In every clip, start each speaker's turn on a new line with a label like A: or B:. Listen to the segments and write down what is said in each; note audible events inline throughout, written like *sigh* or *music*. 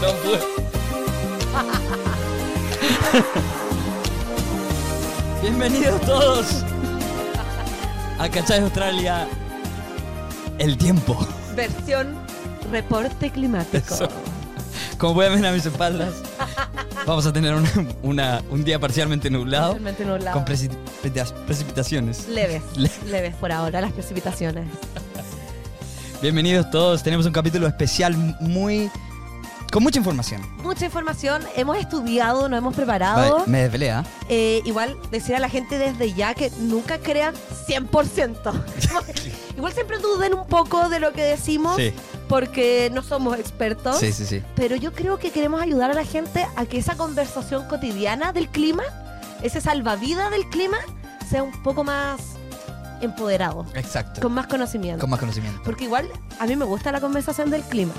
A: No pude. Bienvenidos todos a Cachai Australia. El tiempo.
B: Versión reporte climático.
A: Eso. Como pueden ver a mis espaldas, vamos a tener una- una- un día parcialmente nublado
B: Parcialmente nublado.
A: con precipita- precipitaciones.
B: Leves,
A: Le-
B: leves por ahora las precipitaciones.
A: Bienvenidos todos. Tenemos un capítulo especial muy. con mucha información.
B: Mucha información, hemos estudiado, nos hemos preparado.
A: Vale, me desvelé, ¿ah?
B: Eh, igual decir a la gente desde ya que nunca crean 100%. *laughs* igual siempre duden un poco de lo que decimos
A: Sí,
B: porque no somos expertos.
A: sí, sí, sí.
B: Pero yo creo que queremos ayudar a la gente a que esa conversación cotidiana del clima, ese salvavidas del clima, sea un poco más empoderado,
A: Exacto.
B: con más conocimiento.
A: Con más conocimiento.
B: Porque igual a mí me gusta la conversación del clima.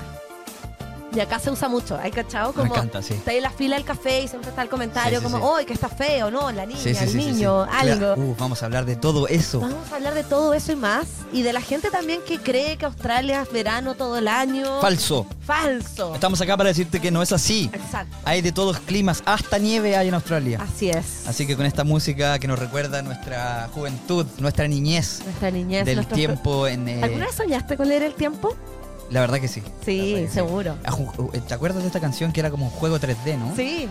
B: Y acá se usa mucho, ¿hay cachado?
A: Me
B: Como
A: encanta, sí.
B: está ahí en la fila del café y siempre está el comentario
A: Sí, sí,
B: como. ¡ay, que está feo! No, la niña, el niño, algo.
A: Claro. Uh, vamos a hablar de todo eso.
B: Vamos a hablar de todo eso y más. Y de la gente también que cree que Australia es verano todo el año.
A: Falso.
B: Falso.
A: Estamos acá para decirte que no es así.
B: Exacto.
A: Hay de todos climas, hasta nieve hay en Australia.
B: Así es.
A: Así que con esta música que nos recuerda nuestra juventud, nuestra niñez
B: Nuestra niñez.
A: del
B: nuestro-
A: tiempo en... eh,
B: ¿Alguna vez soñaste con leer el tiempo?
A: La verdad que sí.
B: Sí,
A: que
B: seguro.
A: Ju- ¿Te acuerdas de esta canción que era como un juego 3D, no?
B: Sí.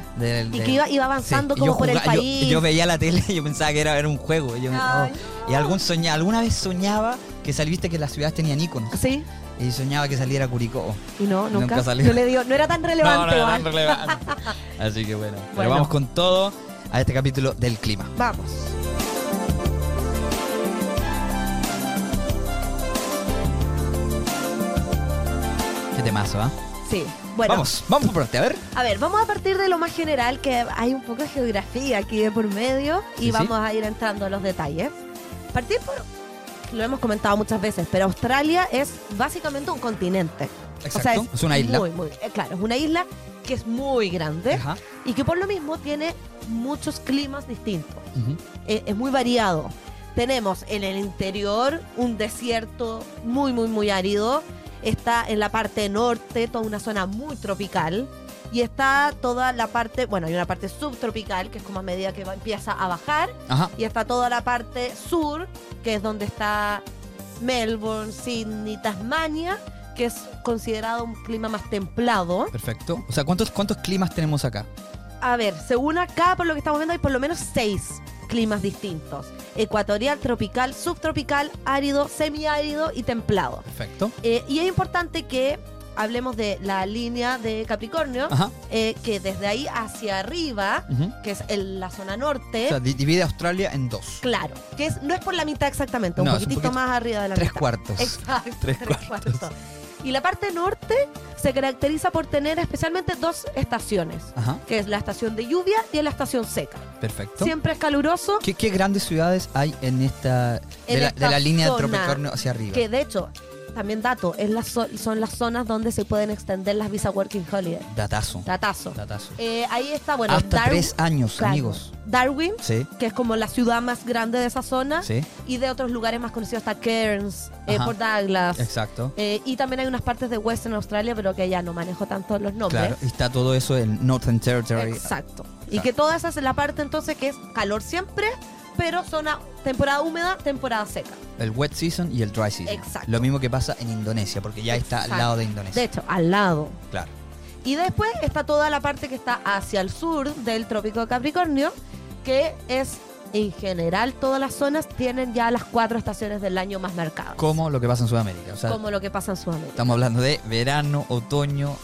B: Y que iba, iba avanzando
A: Sí,
B: como por el
A: jugaba- yo-
B: país.
A: Yo, veía la tele y yo pensaba que era, era un juego. Y, yo-
B: Ay,
A: no. Y algún soña, alguna vez soñaba que saliste que las ciudades tenían iconos.
B: Sí.
A: Y soñaba que saliera Curicó.
B: Y no, nunca.
A: Nunca salió.
B: No, le dio, no era tan relevante. *laughs*
A: no, no,
B: igual.
A: no, relevante. *laughs* Así que bueno. Pero vamos con todo a este capítulo del clima.
B: Vamos.
A: Qué temazo, ¿ah?
B: Sí. Bueno,
A: Vamos, vamos por parte, a ver.
B: a ver, vamos a partir de lo más general, que hay un poco de geografía aquí de por medio, y
A: Sí, sí.
B: vamos a ir entrando a los detalles. Partir por. Lo hemos comentado muchas veces, pero Australia es básicamente un continente.
A: Exacto. es, una isla.
B: Muy, muy. eh, claro, es una isla que es muy grande
A: Ajá.
B: y que por lo mismo tiene muchos climas distintos.
A: Ujú.
B: Eh, es muy variado. Tenemos en el interior un desierto muy, muy, muy árido. Está en la parte norte toda una zona muy tropical. Y está toda la parte, bueno, hay una parte subtropical, que es como a medida que va- empieza a bajar.
A: Ajá.
B: Y está toda la parte sur, que es donde está Melbourne, Sydney, Tasmania, que es considerado un clima más templado.
A: Perfecto. O sea, ¿cuántos, cuántos climas tenemos acá?
B: A ver, según acá, por lo que estamos viendo, hay por lo menos seis climas distintos. Ecuatorial, tropical, subtropical, árido, semiárido y templado.
A: Perfecto.
B: Eh, y es importante que hablemos de la línea de Capricornio, eh, que desde ahí hacia arriba, que es el- la zona norte,
A: O sea, di- divide Australia en dos.
B: claro, que es, no es por la mitad exactamente, un
A: No, es un
B: poquitito
A: poquito-
B: más arriba de la
A: Tres
B: mitad.
A: cuartos.
B: Exacto,
A: Tres
B: tres,
A: cuartos.
B: cuartos. Y la parte norte se caracteriza por tener especialmente dos estaciones,
A: Ajá.
B: que es la estación de lluvia y la estación seca.
A: Perfecto.
B: Siempre es caluroso,
A: ¿Qué, qué grandes ciudades hay en esta. de,
B: En
A: la,
B: esta
A: de la línea
B: zona,
A: de Tropicornio hacia arriba?
B: que de hecho, también dato, es la son las zonas donde se pueden extender las visa working holiday.
A: Datazo.
B: Datazo.
A: Datazo.
B: Eh, ahí está, bueno,
A: Hasta
B: Darwin-
A: tres años,
B: claro,
A: amigos.
B: Darwin,
A: Sí,
B: que es como la ciudad más grande de esa zona,
A: sí,
B: y de otros lugares más conocidos está Cairns, eh. Port Douglas.
A: exacto.
B: Eh, y también hay unas partes de Western Australia, pero que ya no manejo tanto los nombres.
A: Claro, y está todo eso en Northern Territory.
B: Exacto. Y
A: Claro.
B: que toda esa es la parte entonces que es calor siempre, pero zona temporada húmeda, temporada seca.
A: El wet season y el dry season.
B: Exacto.
A: Lo mismo que pasa en Indonesia, porque ya está al lado de Indonesia.
B: De hecho, al lado.
A: Claro.
B: Y después está toda la parte que está hacia el sur del trópico de Capricornio, que es en general todas las zonas tienen ya las cuatro estaciones del año más marcadas.
A: Como lo que pasa en Sudamérica. O sea,
B: como lo que pasa en Sudamérica.
A: estamos hablando de verano, otoño,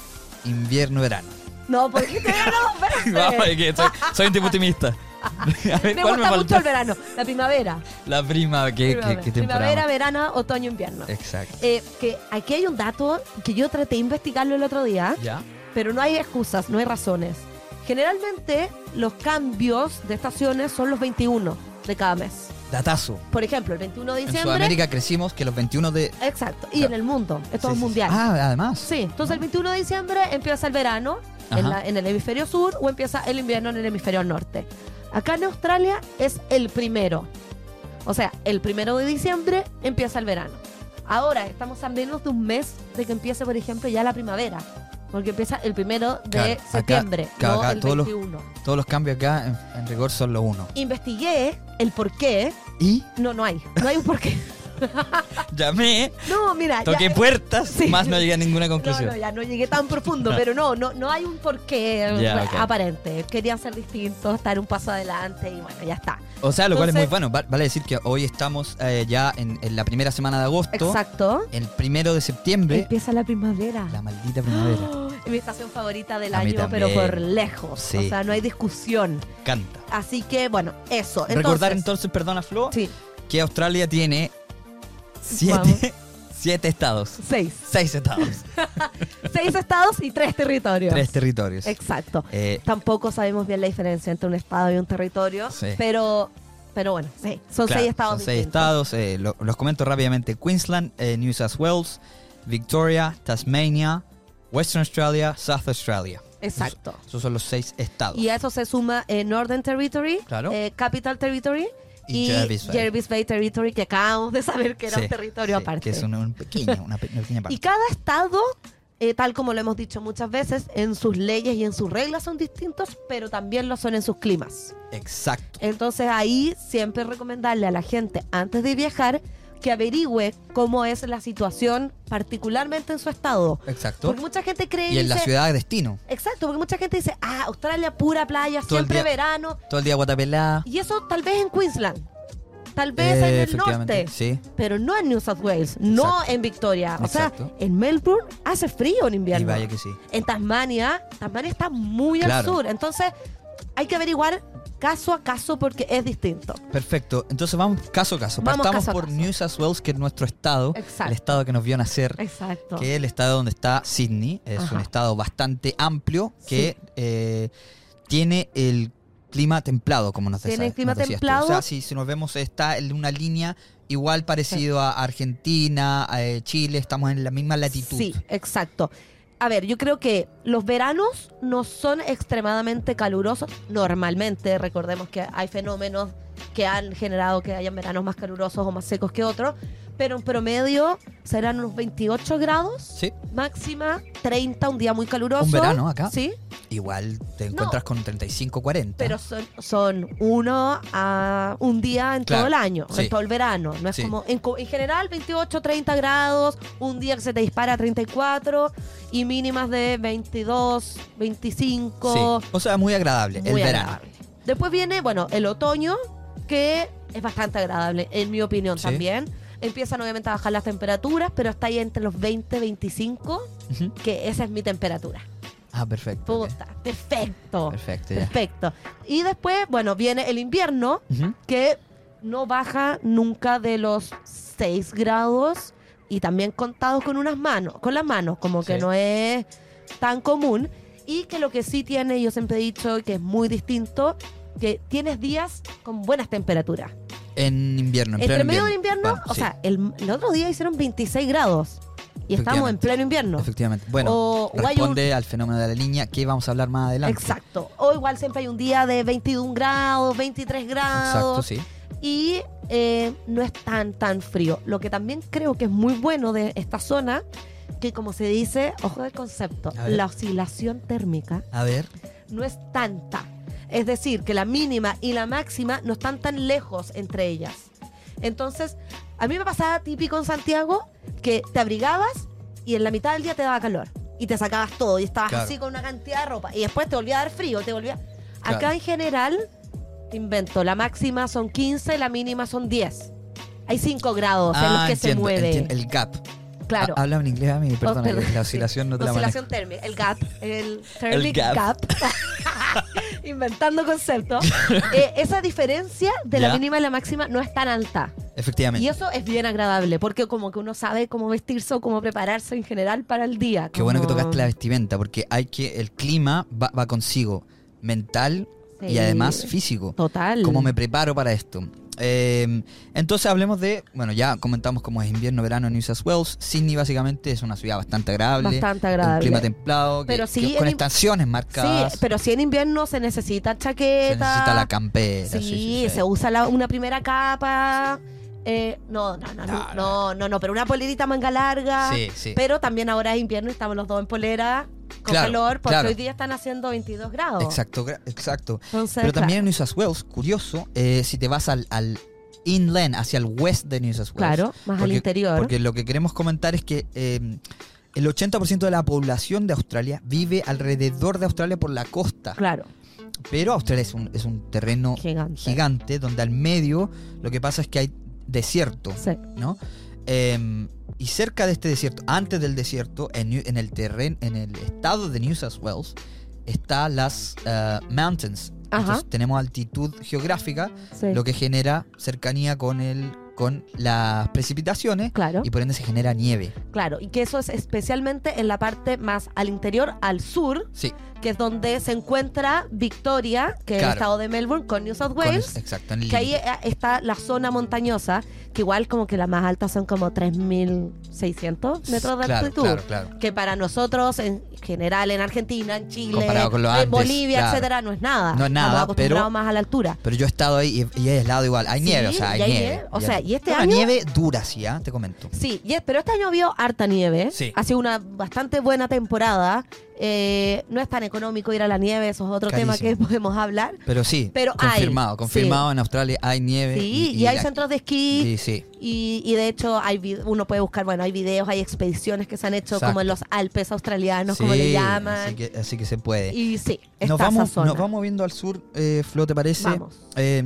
A: invierno, verano.
B: No, porque te *laughs* no,
A: Vamos, soy, soy un tipo optimista. *laughs* A ver,
B: Me
A: ¿cuál
B: gusta mucho el verano, la primavera.
A: La prima, ¿qué,
B: Primavera,
A: qué?
B: Primavera, verano, otoño, invierno.
A: Exacto.
B: Eh, que aquí hay un dato que yo traté de investigarlo el otro día,
A: ¿Ya?
B: pero no hay excusas, no hay razones. Generalmente los cambios de estaciones son los 21 de cada mes.
A: Datazo.
B: Por ejemplo, el 21 de
A: En
B: diciembre.
A: Sudamérica crecimos que los 21 de...
B: Exacto. Y
A: Claro.
B: en el mundo. Esto
A: Sí,
B: es
A: sí,
B: mundial.
A: sí. Ah, además.
B: Sí, entonces el 21 de diciembre empieza el verano en, la- en el hemisferio sur o empieza el invierno en el hemisferio norte. Acá en Australia es el primero. O sea, el primero de diciembre empieza el verano. Ahora, estamos a menos de un mes de que empiece, por ejemplo, ya la primavera. Porque empieza el primero de
A: Claro, acá-
B: septiembre,
A: claro,
B: no
A: acá
B: el
A: todos los-
B: 21.
A: Todos los cambios acá en, en rigor son los uno.
B: Investigué el por qué.
A: Y
B: No, no hay. No hay un por qué. *laughs* *laughs*
A: llamé,
B: No, mira. ya-
A: toqué puertas, *laughs*
B: Sí.
A: más no llegué a ninguna conclusión.
B: no, ya no llegué tan profundo, pero no, no, no hay un porqué *laughs*
A: Ya,
B: aparente. Querían ser distintos, estar un paso adelante y bueno, ya está.
A: O sea, lo cual es muy bueno. Va- Vale decir que hoy estamos eh, ya en, en la primera semana de agosto.
B: Exacto.
A: El primero de septiembre,
B: Empieza la primavera.
A: la maldita primavera. *gasps*
B: Es mi estación favorita del
A: A
B: año, pero por lejos.
A: Sí.
B: O sea, no hay discusión.
A: Canta.
B: Así que, bueno, eso. Entonces,
A: Recordar entonces, perdona Flo,
B: Sí,
A: que Australia tiene. Siete, siete estados.
B: seis.
A: Seis estados. *laughs*
B: seis estados y tres territorios.
A: tres territorios.
B: Exacto.
A: Eh,
B: Tampoco sabemos bien la diferencia entre un estado y un territorio,
A: Sí.
B: pero, pero bueno, sí, son
A: claro,
B: seis estados
A: Son seis
B: distintos.
A: estados. eh, lo- los comento rápidamente. Queensland, eh, New South Wales, Victoria, Tasmania, Western Australia, South Australia.
B: Exacto.
A: Esos, esos son los seis estados.
B: Y a eso se suma eh, Northern Territory,
A: Claro.
B: Capital Territory
A: Y
B: y,
A: Jervis Bay.
B: Jervis Bay Territory, que acabamos de saber que era
A: Sí,
B: un territorio
A: sí,
B: aparte.
A: Que es un una pequeña parte.
B: Y cada estado, eh, tal como lo hemos dicho muchas veces, en sus leyes y en sus reglas son distintos, pero también lo son en sus climas.
A: Exacto.
B: Entonces ahí siempre recomendarle a la gente antes de viajar que averigüe cómo es la situación particularmente en su estado.
A: Exacto.
B: Porque mucha gente cree
A: Y en la ciudad de destino.
B: Exacto, porque mucha gente dice, ah, Australia pura playa,
A: Todo
B: siempre
A: día-
B: verano.
A: Todo el día guatapelada.
B: Y eso tal vez en Queensland, tal vez
A: Eh,
B: en el norte,
A: Sí.
B: pero no en New South Wales, no en Victoria. O
A: Exacto.
B: sea, en Melbourne hace frío en
A: Y
B: invierno.
A: vaya que sí.
B: En Tasmania, Tasmania está muy al sur. Entonces, hay que averiguar caso a caso porque es distinto.
A: Perfecto. Entonces vamos caso a caso.
B: Vamos
A: Partamos
B: caso a
A: por
B: caso.
A: New South Wales, que es nuestro estado.
B: Exacto.
A: El estado que nos vio nacer.
B: Exacto.
A: Que es el estado donde está Sydney. Es
B: Ajá.
A: un estado bastante amplio que eh, tiene el clima templado, como nos
B: Tiene clima
A: nos decías tú.
B: templado.
A: O sea, si, si nos vemos, está en una línea igual parecido a Argentina, a eh, Chile. Estamos en la misma latitud.
B: Sí, exacto. A ver, yo creo que los veranos no son extremadamente calurosos normalmente. Recordemos que hay fenómenos que han generado que hayan veranos más calurosos o más secos que otros. Pero en promedio serán unos 28 grados,
A: Sí.
B: máxima 30, un día muy caluroso.
A: Un verano acá.
B: Sí,
A: Igual te encuentras con 35, 40.
B: pero son, son uno a un día en
A: Claro,
B: todo el año,
A: sí.
B: en todo el verano. No es
A: Sí.
B: como en, general 28, 30 grados, un día que se te dispara a 34 y mínimas de 22, 25.
A: Sí. O sea, muy agradable.
B: Muy
A: el verano.
B: agradable. Después viene, bueno, el otoño, que es bastante agradable, en mi opinión
A: Sí.
B: también. Empiezan obviamente a bajar las temperaturas, pero está ahí entre los 20 25,
A: Ujú.
B: que esa es mi temperatura.
A: Ah, perfecto.
B: Puta, perfecto.
A: Perfecto, ya.
B: Perfecto. Y después, bueno, viene el invierno, que no baja nunca de los 6 grados y también contados con unas manos, con las manos, como que
A: Sí.
B: no es tan común. Y que lo que sí tiene, yo siempre he dicho que es muy distinto, que tienes días con buenas temperaturas.
A: En invierno, en
B: Entre medio del invierno,
A: Bueno,
B: o
A: sí,
B: sea, el, el otro día hicieron 26 grados y estamos en pleno invierno.
A: efectivamente. Bueno,
B: O- o hay un-
A: responde al fenómeno de la niña que vamos a hablar más adelante.
B: Exacto. O igual siempre hay un día de 21 grados, 23 grados.
A: Exacto, sí.
B: y eh, no es tan tan frío. Lo que también creo que es muy bueno de esta zona, que como se dice, ojo del concepto, la oscilación térmica
A: A ver.
B: no es tanta. Es decir, que la mínima y la máxima no están tan lejos entre ellas. Entonces, a mí me pasaba típico en Santiago que te abrigabas y en la mitad del día te daba calor. Y te sacabas todo y estabas
A: Claro.
B: así con una cantidad de ropa. Y después te volvía a dar frío, te volvía... Acá en general, te invento, la máxima son 15, la mínima son 10. Hay 5 grados en los
A: Ah,
B: que se mueve.
A: entiendo. El gap.
B: Claro.
A: Ha- Habla en inglés a mí, perdona, que la oscilación no te la.
B: Oscilación térmica, el gap, el thermic
A: gap.
B: gap. *laughs* Inventando conceptos. *laughs* Eh, esa diferencia de
A: Ya.
B: la mínima y la máxima no es tan alta.
A: Efectivamente.
B: Y eso es bien agradable, porque como que uno sabe cómo vestirse o cómo prepararse en general para el día.
A: Qué bueno que
B: como-
A: tocaste la vestimenta, porque hay que. El clima va, va consigo, mental y
B: Sí.
A: además físico.
B: Total.
A: ¿Cómo me preparo para esto? Eh, entonces hablemos de, bueno, ya comentamos cómo es invierno, verano en New South Wales. Sydney básicamente es una ciudad bastante agradable.
B: Bastante
A: Un
B: agradable.
A: clima templado,
B: Pero
A: que
B: sí,
A: con estaciones marcadas.
B: Sí, pero si en invierno se necesita chaqueta.
A: se necesita la campera.
B: Sí,
A: sí, sí, sí.
B: se usa la- una primera capa. Eh, no, no, no, no,
A: No,
B: no, no, pero una polerita manga larga.
A: Sí, sí.
B: Pero también ahora es invierno y estamos los dos en polera con
A: Claro,
B: calor porque
A: claro.
B: hoy día están haciendo 22 grados.
A: Exacto, exacto.
B: Entonces,
A: Pero también en New South Wales, curioso, eh, si te vas al, al inland, hacia el west de New South Wales.
B: claro, más al interior.
A: Porque lo que queremos comentar es que eh, el 80% de la población de Australia vive alrededor de Australia por la costa.
B: claro,
A: Pero Australia es un, es un terreno
B: gigante.
A: gigante donde al medio lo que pasa es que hay desierto,
B: Sí,
A: ¿no? Eh, y cerca de este desierto, antes del desierto, en, el terreno, en el estado de New South Wales, está las eh, mountains.
B: Ajá.
A: Entonces tenemos altitud geográfica,
B: sí.
A: lo que genera cercanía con el con las precipitaciones
B: Claro,
A: y por ende se genera nieve.
B: claro. Y que eso es especialmente en la parte más al interior, al sur,
A: Sí,
B: que es donde se encuentra Victoria, que es el
A: Claro.
B: estado de Melbourne, con New South Wales.
A: es- exacto. En el
B: Que ahí
A: límite.
B: eh, está la zona montañosa, que igual como que las más altas son como 3.600 metros de
A: claro,
B: altitud.
A: Claro, claro.
B: Que para nosotros, en general, en Argentina, en Chile, en
A: Andes,
B: Bolivia,
A: claro.
B: etcétera, no es nada.
A: No es nada,
B: Estamos acostumbrados
A: pero-
B: más a la altura.
A: Pero yo he estado ahí y, y he aislado igual. Hay
B: Sí,
A: nieve, o sea, hay
B: hay
A: nieve.
B: nieve. O sea, y este
A: Una
B: año-
A: nieve dura, sí, ¿ah? te comento.
B: Sí, y es- pero este año ha habido harta nieve.
A: Sí.
B: Ha sido una bastante buena temporada. Eh, no es tan económico ir a la nieve, eso es otro tema que podemos hablar.
A: Pero sí,
B: Pero hay,
A: confirmado, confirmado en Australia hay nieve.
B: Sí, y, hay
A: la-
B: centros de esquí.
A: Sí, sí.
B: Y, y de hecho hay uno puede buscar, bueno, hay videos, hay expediciones que se han hecho como en los Alpes australianos, como le llaman.
A: Así que, así que se puede.
B: Y sí,
A: nos, vamos, nos vamos viendo al sur, eh, Flo, ¿te parece?
B: Vamos.
A: Eh,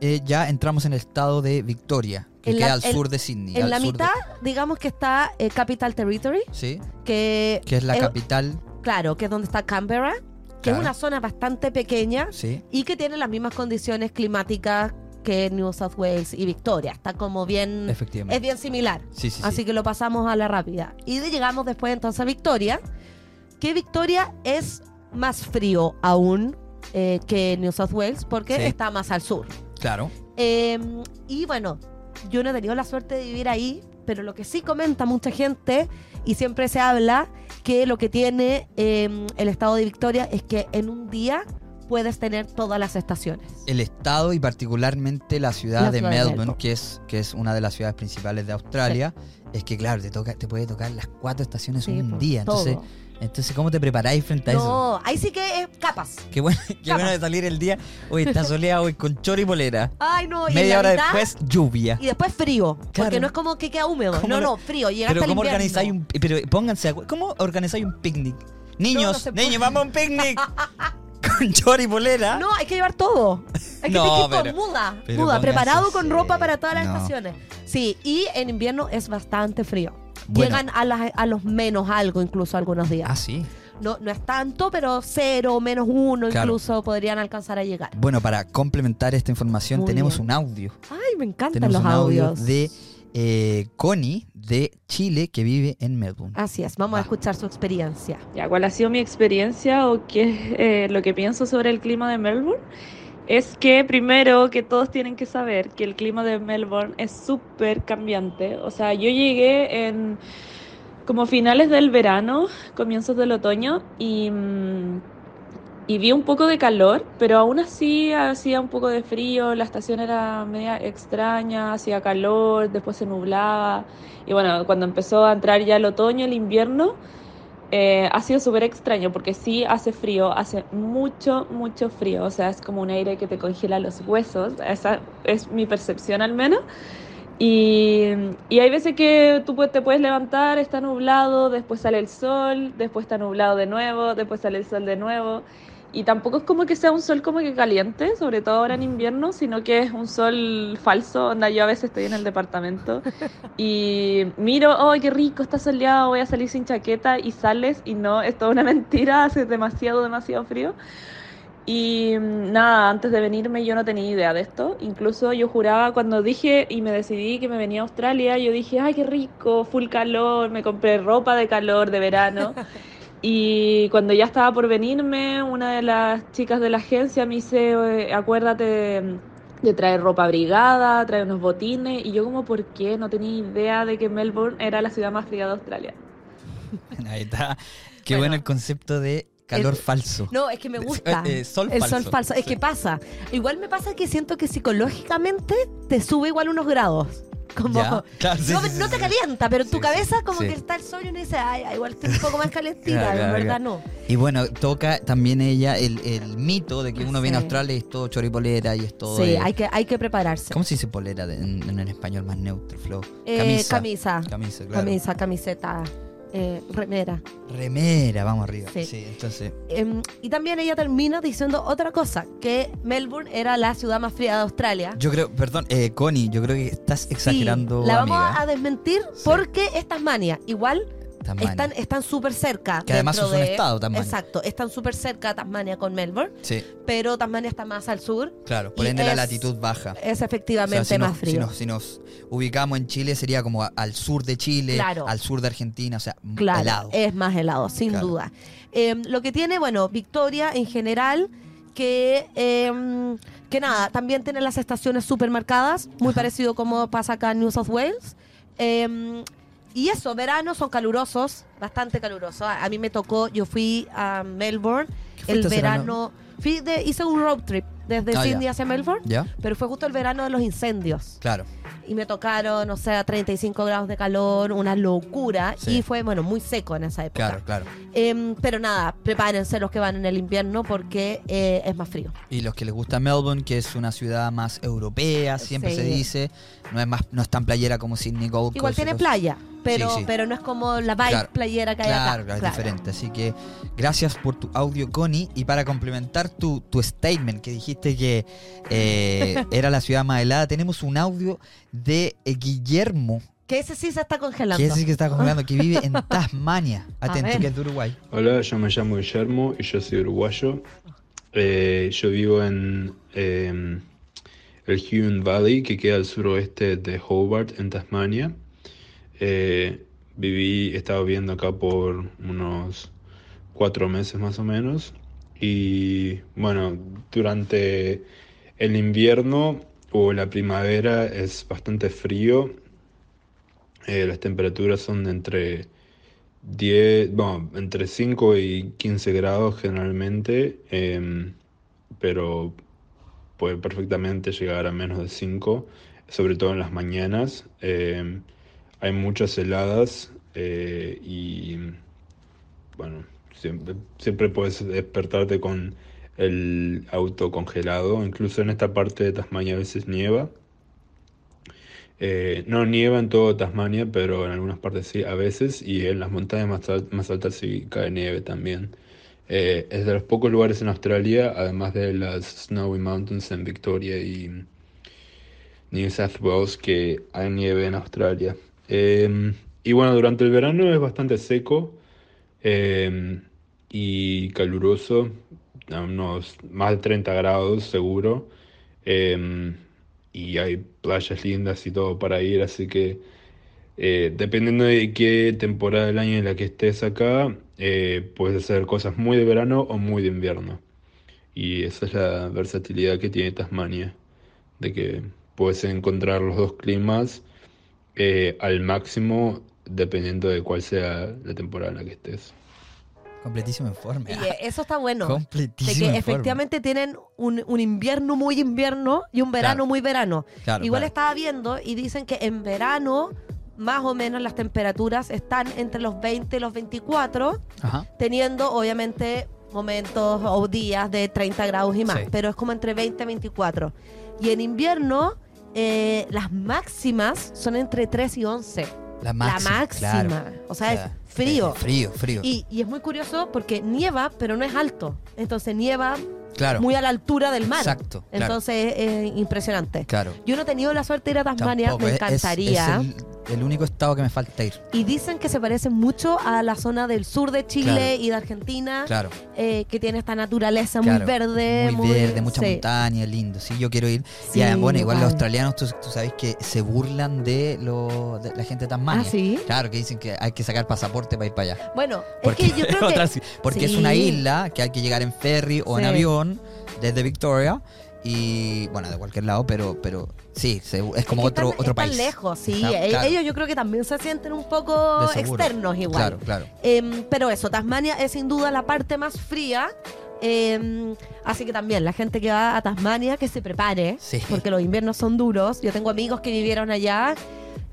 A: eh, ya entramos en el estado de Victoria, que
B: En la-
A: queda al sur de Sydney.
B: En la
A: de-
B: mitad, digamos que está eh, Capital Territory,
A: sí,
B: que,
A: que es la
B: eh,
A: capital.
B: Claro, que es donde está Canberra, que
A: Claro.
B: es una zona bastante pequeña
A: Sí,
B: y que tiene las mismas condiciones climáticas que New South Wales y Victoria. Está como bien,
A: efectivamente.
B: es bien similar.
A: sí, sí, sí.
B: Así que lo pasamos a la rápida. Y llegamos después entonces a Victoria, que Victoria es más frío aún eh, que New South Wales porque está más al sur.
A: Claro.
B: Eh, y bueno, yo no he tenido la suerte de vivir ahí, pero lo que sí comenta mucha gente y siempre se habla que lo que tiene eh, el estado de Victoria es que en un día puedes tener todas las estaciones.
A: El estado y particularmente la ciudad
B: La
A: de
B: ciudad de
A: Melbourne, que es que es una de las ciudades principales de Australia, es que claro, te toca te puede tocar las cuatro estaciones
B: Sí,
A: un día. Entonces,
B: todo.
A: Entonces ¿cómo te preparáis frente a eso?
B: No, ahí sí que es capas.
A: Qué bueno, qué
B: Capaz.
A: bueno de salir el día. Hoy está soleado hoy con chor y polera.
B: Ay, no, y
A: Media
B: la
A: hora
B: mitad-
A: después, lluvia.
B: Y después frío,
A: Claro.
B: porque no es como que queda húmedo.
A: ¿Cómo
B: No, no, frío. Llega
A: Pero ¿cómo organizáis un pero pónganse ¿Cómo organizáis un picnic? Niños, niños, vamos a un picnic. *laughs* con chor y polera.
B: No, hay que llevar todo. Hay que
A: No,
B: ir con
A: pero-
B: muda,
A: pero
B: muda, preparado con ropa para todas las estaciones. Sí, y en invierno es bastante frío.
A: Bueno.
B: Llegan a, las- a los menos algo incluso algunos días.
A: Ah, sí.
B: No, no es tanto, pero cero, menos uno
A: Claro.
B: incluso podrían alcanzar a llegar.
A: Bueno, para complementar esta información
B: Muy
A: tenemos
B: bien.
A: un audio.
B: Ay, me encantan
A: Tenemos
B: los
A: un audio
B: audios.
A: de eh, Connie de Chile que vive en Melbourne.
B: Así es, vamos a escuchar su experiencia.
C: Ya, ¿cuál ha sido mi experiencia o qué es eh, lo que pienso sobre el clima de Melbourne? Es que primero que todos tienen que saber que el clima de Melbourne es súper cambiante. O sea, yo llegué en como finales del verano, comienzos del otoño y, mm, y vi un poco de calor, pero aún así hacía un poco de frío, la estación era media extraña, hacía calor, después se nublaba. Y bueno, cuando empezó a entrar ya el otoño, el invierno, eh, ha sido súper extraño porque sí hace frío, hace mucho, mucho frío. O sea, es como un aire que te congela los huesos. Esa es mi percepción al menos. Y, y hay veces que tú te puedes levantar, está nublado, después sale el sol, después está nublado de nuevo, después sale el sol de nuevo. Y tampoco es como que sea un sol como que caliente, sobre todo ahora en invierno, sino que es un sol falso, onda yo a veces estoy en el departamento y miro, oh, qué rico, está soleado, voy a salir sin chaqueta y sales y no, es toda una *laughs* mentira, hace demasiado, demasiado frío. Y mm, nada, antes de venirme yo no tenía idea de esto. Incluso yo juraba cuando dije y me decidí que me venía a Australia, yo dije, ay, qué rico, full calor, me compré ropa de calor de verano. *laughs* Y cuando ya estaba por venirme, una de las chicas de la agencia me dice, "Eh, acuérdate de, de traer ropa abrigada, traer unos botines. Y yo como, ¿por qué? No tenía idea de que Melbourne era la ciudad más fría de Australia.
A: Ahí está. Qué
B: Bueno.
A: bueno el concepto de Calor
B: El-
A: falso.
B: No, es que me gusta.
A: Eh, eh, sol
B: el
A: falso.
B: sol falso. Es
A: Sí.
B: que pasa. Igual me pasa que siento que psicológicamente te sube igual unos grados. *laughs* Como.
A: Ya, claro, sí,
B: no
A: sí,
B: no te calienta, pero en tu cabeza como que está el sol y uno dice, ay, igual estoy un poco más *laughs* calentita,
A: Claro,
B: pero en
A: claro,
B: verdad
A: claro.
B: no.
A: Y bueno, toca también ella el, el mito de que uno viene a. Australia y es todo choripolera y es todo.
B: sí,
A: eh,
B: hay que, hay que prepararse.
A: ¿Cómo se dice polera en, en el español más neutro, Flow?
B: Eh,
A: camisa.
B: camisa.
A: Camisa, claro.
B: Camisa, camiseta, eh, remera.
A: Remera, vamos arriba.
B: Sí.
A: Sí, entonces.
B: Em, y también ella termina diciendo otra cosa, que Melbourne era la ciudad más fría de Australia.
A: Yo creo, perdón, eh, Connie, yo creo que estás exagerando.
B: Sí, la vamos
A: amiga.
B: a desmentir
A: Sí.
B: porque es Tasmania. Igual
A: Tasmania.
B: están están súper cerca.
A: Que además es un
B: de-
A: estado, Tasmania.
B: Exacto, están súper cerca Tasmania con Melbourne,
A: Sí,
B: pero Tasmania está más al sur.
A: claro. Por ende, la latitud baja.
B: Es
A: O sea,
B: efectivamente
A: si,
B: más
A: nos, si,
B: frío.
A: nos, si nos ubicamos en Chile, sería como al sur de Chile,
B: Claro.
A: al sur de Argentina, o sea,
B: Claro,
A: helado.
B: es más helado, sin
A: Claro.
B: duda. Eh, lo que tiene, bueno, Victoria en general, que, eh, que nada, también tiene las estaciones súper marcadas, muy
A: Ajá.
B: parecido como pasa acá en New South Wales. Eh, y eso, veranos son calurosos, bastante calurosos. A, a mí me tocó, yo fui a Melbourne
A: ¿Qué
B: el verano, fui de, hice un road trip desde
A: Ah, ya.
B: Sydney hacia Melbourne,
A: ¿Ya?
B: pero fue justo el verano de los incendios
A: Claro.
B: Y me tocaron, o sea, 35 grados de calor, una locura.
A: Sí.
B: Y fue, bueno, muy seco en esa época.
A: Claro, claro.
B: Em, pero nada, prepárense los que van en el invierno porque eh, es más frío.
A: Y los que les gusta Melbourne, que es una ciudad más europea, siempre
B: Sí.
A: se dice, no es más, no es tan playera como Sydney Gold
B: Igual
A: Coast
B: tiene playa, pero,
A: sí.
B: pero no es como la vibe
A: Claro.
B: playera que hay
A: Claro,
B: acá.
A: claro, es diferente. Así que gracias por tu audio, Connie. Y para complementar tu, tu statement que dijiste que eh, *laughs* era la ciudad más helada, tenemos un audio de eh, Guillermo,
B: Que ese sí se está congelando.
A: que es el que está congelando, que vive en *laughs* Tasmania.
B: A
A: Atento, que es de Uruguay.
D: Hola, yo me llamo Guillermo y yo soy uruguayo. Eh, yo vivo en eh, el Huon Valley, que queda al suroeste de Hobart, en Tasmania. Eh, viví, he estado viviendo acá por unos cuatro meses más o menos. Y bueno, durante el invierno o la primavera es bastante frío. Eh, las temperaturas son entre 10, bueno, entre 5 y 15 grados generalmente, em, pero puede perfectamente llegar a menos de 5, sobre todo en las mañanas. Em, hay muchas heladas eh, y, bueno, siempre, siempre puedes despertarte con el auto congelado. Incluso en esta parte de Tasmania a veces nieva. Eh, no nieva en todo Tasmania, pero en algunas partes sí, a veces, y en las montañas más, al- más altas sí cae nieve también. Eh, es de los pocos lugares en Australia, además de las Snowy Mountains en Victoria y New South Wales, que hay nieve en Australia. Eh, y bueno, durante el verano es bastante seco eh, y caluroso, a unos más de 30 grados seguro. Eh, y hay playas lindas y todo para ir, así que eh, dependiendo de qué temporada del año en la que estés acá, eh, puedes hacer cosas muy de verano o muy de invierno. Y esa es la versatilidad que tiene Tasmania, de que puedes encontrar los dos climas eh, al máximo dependiendo de cuál sea la temporada en la que estés.
A: Completísimo informe.
B: Y *laughs* eh, eso está bueno. De
A: Completísimo
B: que
A: informe.
B: efectivamente tienen un, un invierno muy invierno y un verano
A: Claro.
B: muy verano.
A: Claro,
B: Igual
A: claro.
B: estaba viendo y dicen que en verano más o menos las temperaturas están entre los 20 y los 24,
A: Ajá.
B: teniendo obviamente momentos o días de 30 grados y más,
A: Sí.
B: pero es como entre 20 y 24. Y en invierno eh, las máximas son entre 3 y 11.
A: La máxima.
B: la máxima.
A: claro.
B: O sea, es frío.
A: es frío, frío.
B: Y, y es muy curioso porque nieva, pero no es alto. Entonces nieva
A: claro.
B: muy a la altura del mar.
A: Exacto. Claro.
B: Entonces es impresionante.
A: claro.
B: Yo no he tenido la suerte de ir a Tasmania,
A: Tampoco,
B: me
A: es-
B: encantaría.
A: Es, el, el único estado que me falta ir.
B: Y dicen que se parece mucho a la zona del sur de Chile
A: Claro.
B: y de Argentina,
A: Claro.
B: eh, que tiene esta naturaleza muy verde.
A: Muy verde, mucha
B: sí.
A: montaña, lindo. Sí, yo quiero ir.
B: Sí,
A: y bueno, igual los australianos, tú, tú sabes que se burlan de, lo, de la gente de Tasmania.
B: Ah, sí.
A: Claro, que dicen que hay que sacar pasaporte para ir para allá.
B: Bueno,
A: Porque,
B: es que yo *laughs* creo que
A: sí, porque es una isla que hay que llegar en ferry o en
B: Sí.
A: Desde Victoria y bueno, de cualquier lado, pero pero sí, se- es como
B: que
A: otro
B: están-
A: otro
B: están
A: país.
B: lejos, sí.
A: Está-
B: E-
A: claro,
B: Ellos yo creo que también se sienten un poco externos igual.
A: Claro, claro.
B: Em, pero eso, Tasmania es sin duda la parte más fría. em, así que también la gente que va a Tasmania que se prepare,
A: Sí.
B: porque los inviernos son duros. Yo tengo amigos que vivieron allá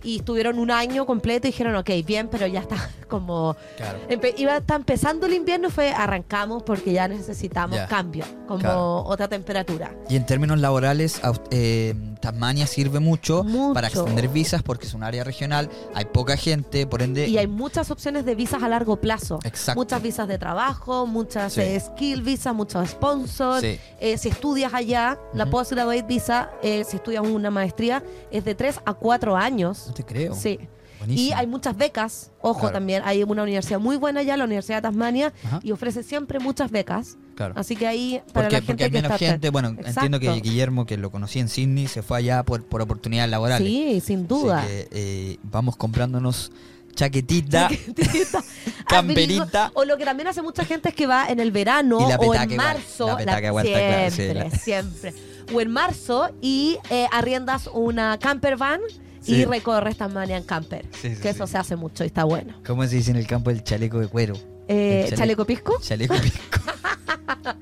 B: y estuvieron un año completo y dijeron, ok, bien, pero ya está *laughs* como...
A: Claro.
B: Iba está empezando el invierno y fue arrancamos porque ya necesitamos
A: Ya.
B: cambio, como
A: Claro.
B: otra temperatura.
A: Y en términos laborales, eh, Tasmania sirve mucho,
B: Mucho.
A: para extender visas porque es un área regional, hay poca gente, por ende...
B: Y hay muchas opciones de visas a largo plazo.
A: Exacto.
B: Muchas visas de trabajo, muchas
A: Sí.
B: eh, skill visas, muchos sponsors.
A: Sí.
B: Eh, si estudias allá, la
A: Ujú.
B: postgraduate visa, eh, si estudias una maestría, es de 3 a 4 años.
A: No te creo.
B: Sí.
A: Buenísimo.
B: Y hay muchas becas. Ojo,
A: Claro.
B: también hay una universidad muy buena allá, la Universidad de Tasmania,
A: Ajá.
B: y ofrece siempre muchas becas.
A: Claro.
B: Así que ahí, para
A: Porque,
B: la gente
A: porque hay menos gente, bueno, entiendo que. Guillermo, que lo conocí en Sydney, se fue allá por, por oportunidades laborales.
B: Sí, sin duda.
A: Así que, eh, vamos comprándonos chaquetita,
B: Chaquetita, *laughs*
A: camperita.
B: abrigo. O lo que también hace mucha gente es que va en el verano
A: Y la
B: o en
A: igual,
B: marzo.
A: la petaca aguanta, claro, sí,
B: siempre,
A: la-
B: siempre. O en marzo y eh, arriendas una camper van
A: Sí.
B: y recorres Tasmania en camper.
A: Sí, sí,
B: que eso se hace mucho y está bueno.
A: ¿Cómo se dice en el campo el chaleco de cuero?
B: Eh,
A: El chale-
B: ¿Chaleco pisco?
A: Chaleco pisco. *laughs*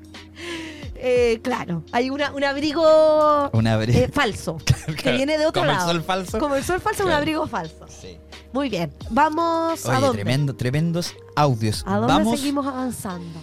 B: Eh, claro, hay una, un abrigo
A: Una bre-
B: eh, falso *laughs* que viene de otro
A: Como el
B: lado.
A: sol falso.
B: Como el sol falso, un
A: Claro.
B: abrigo falso.
A: Sí.
B: Muy bien, vamos a dónde.
A: tremendo, tremendos audios.
B: ¿A dónde
A: vamos,
B: seguimos avanzando?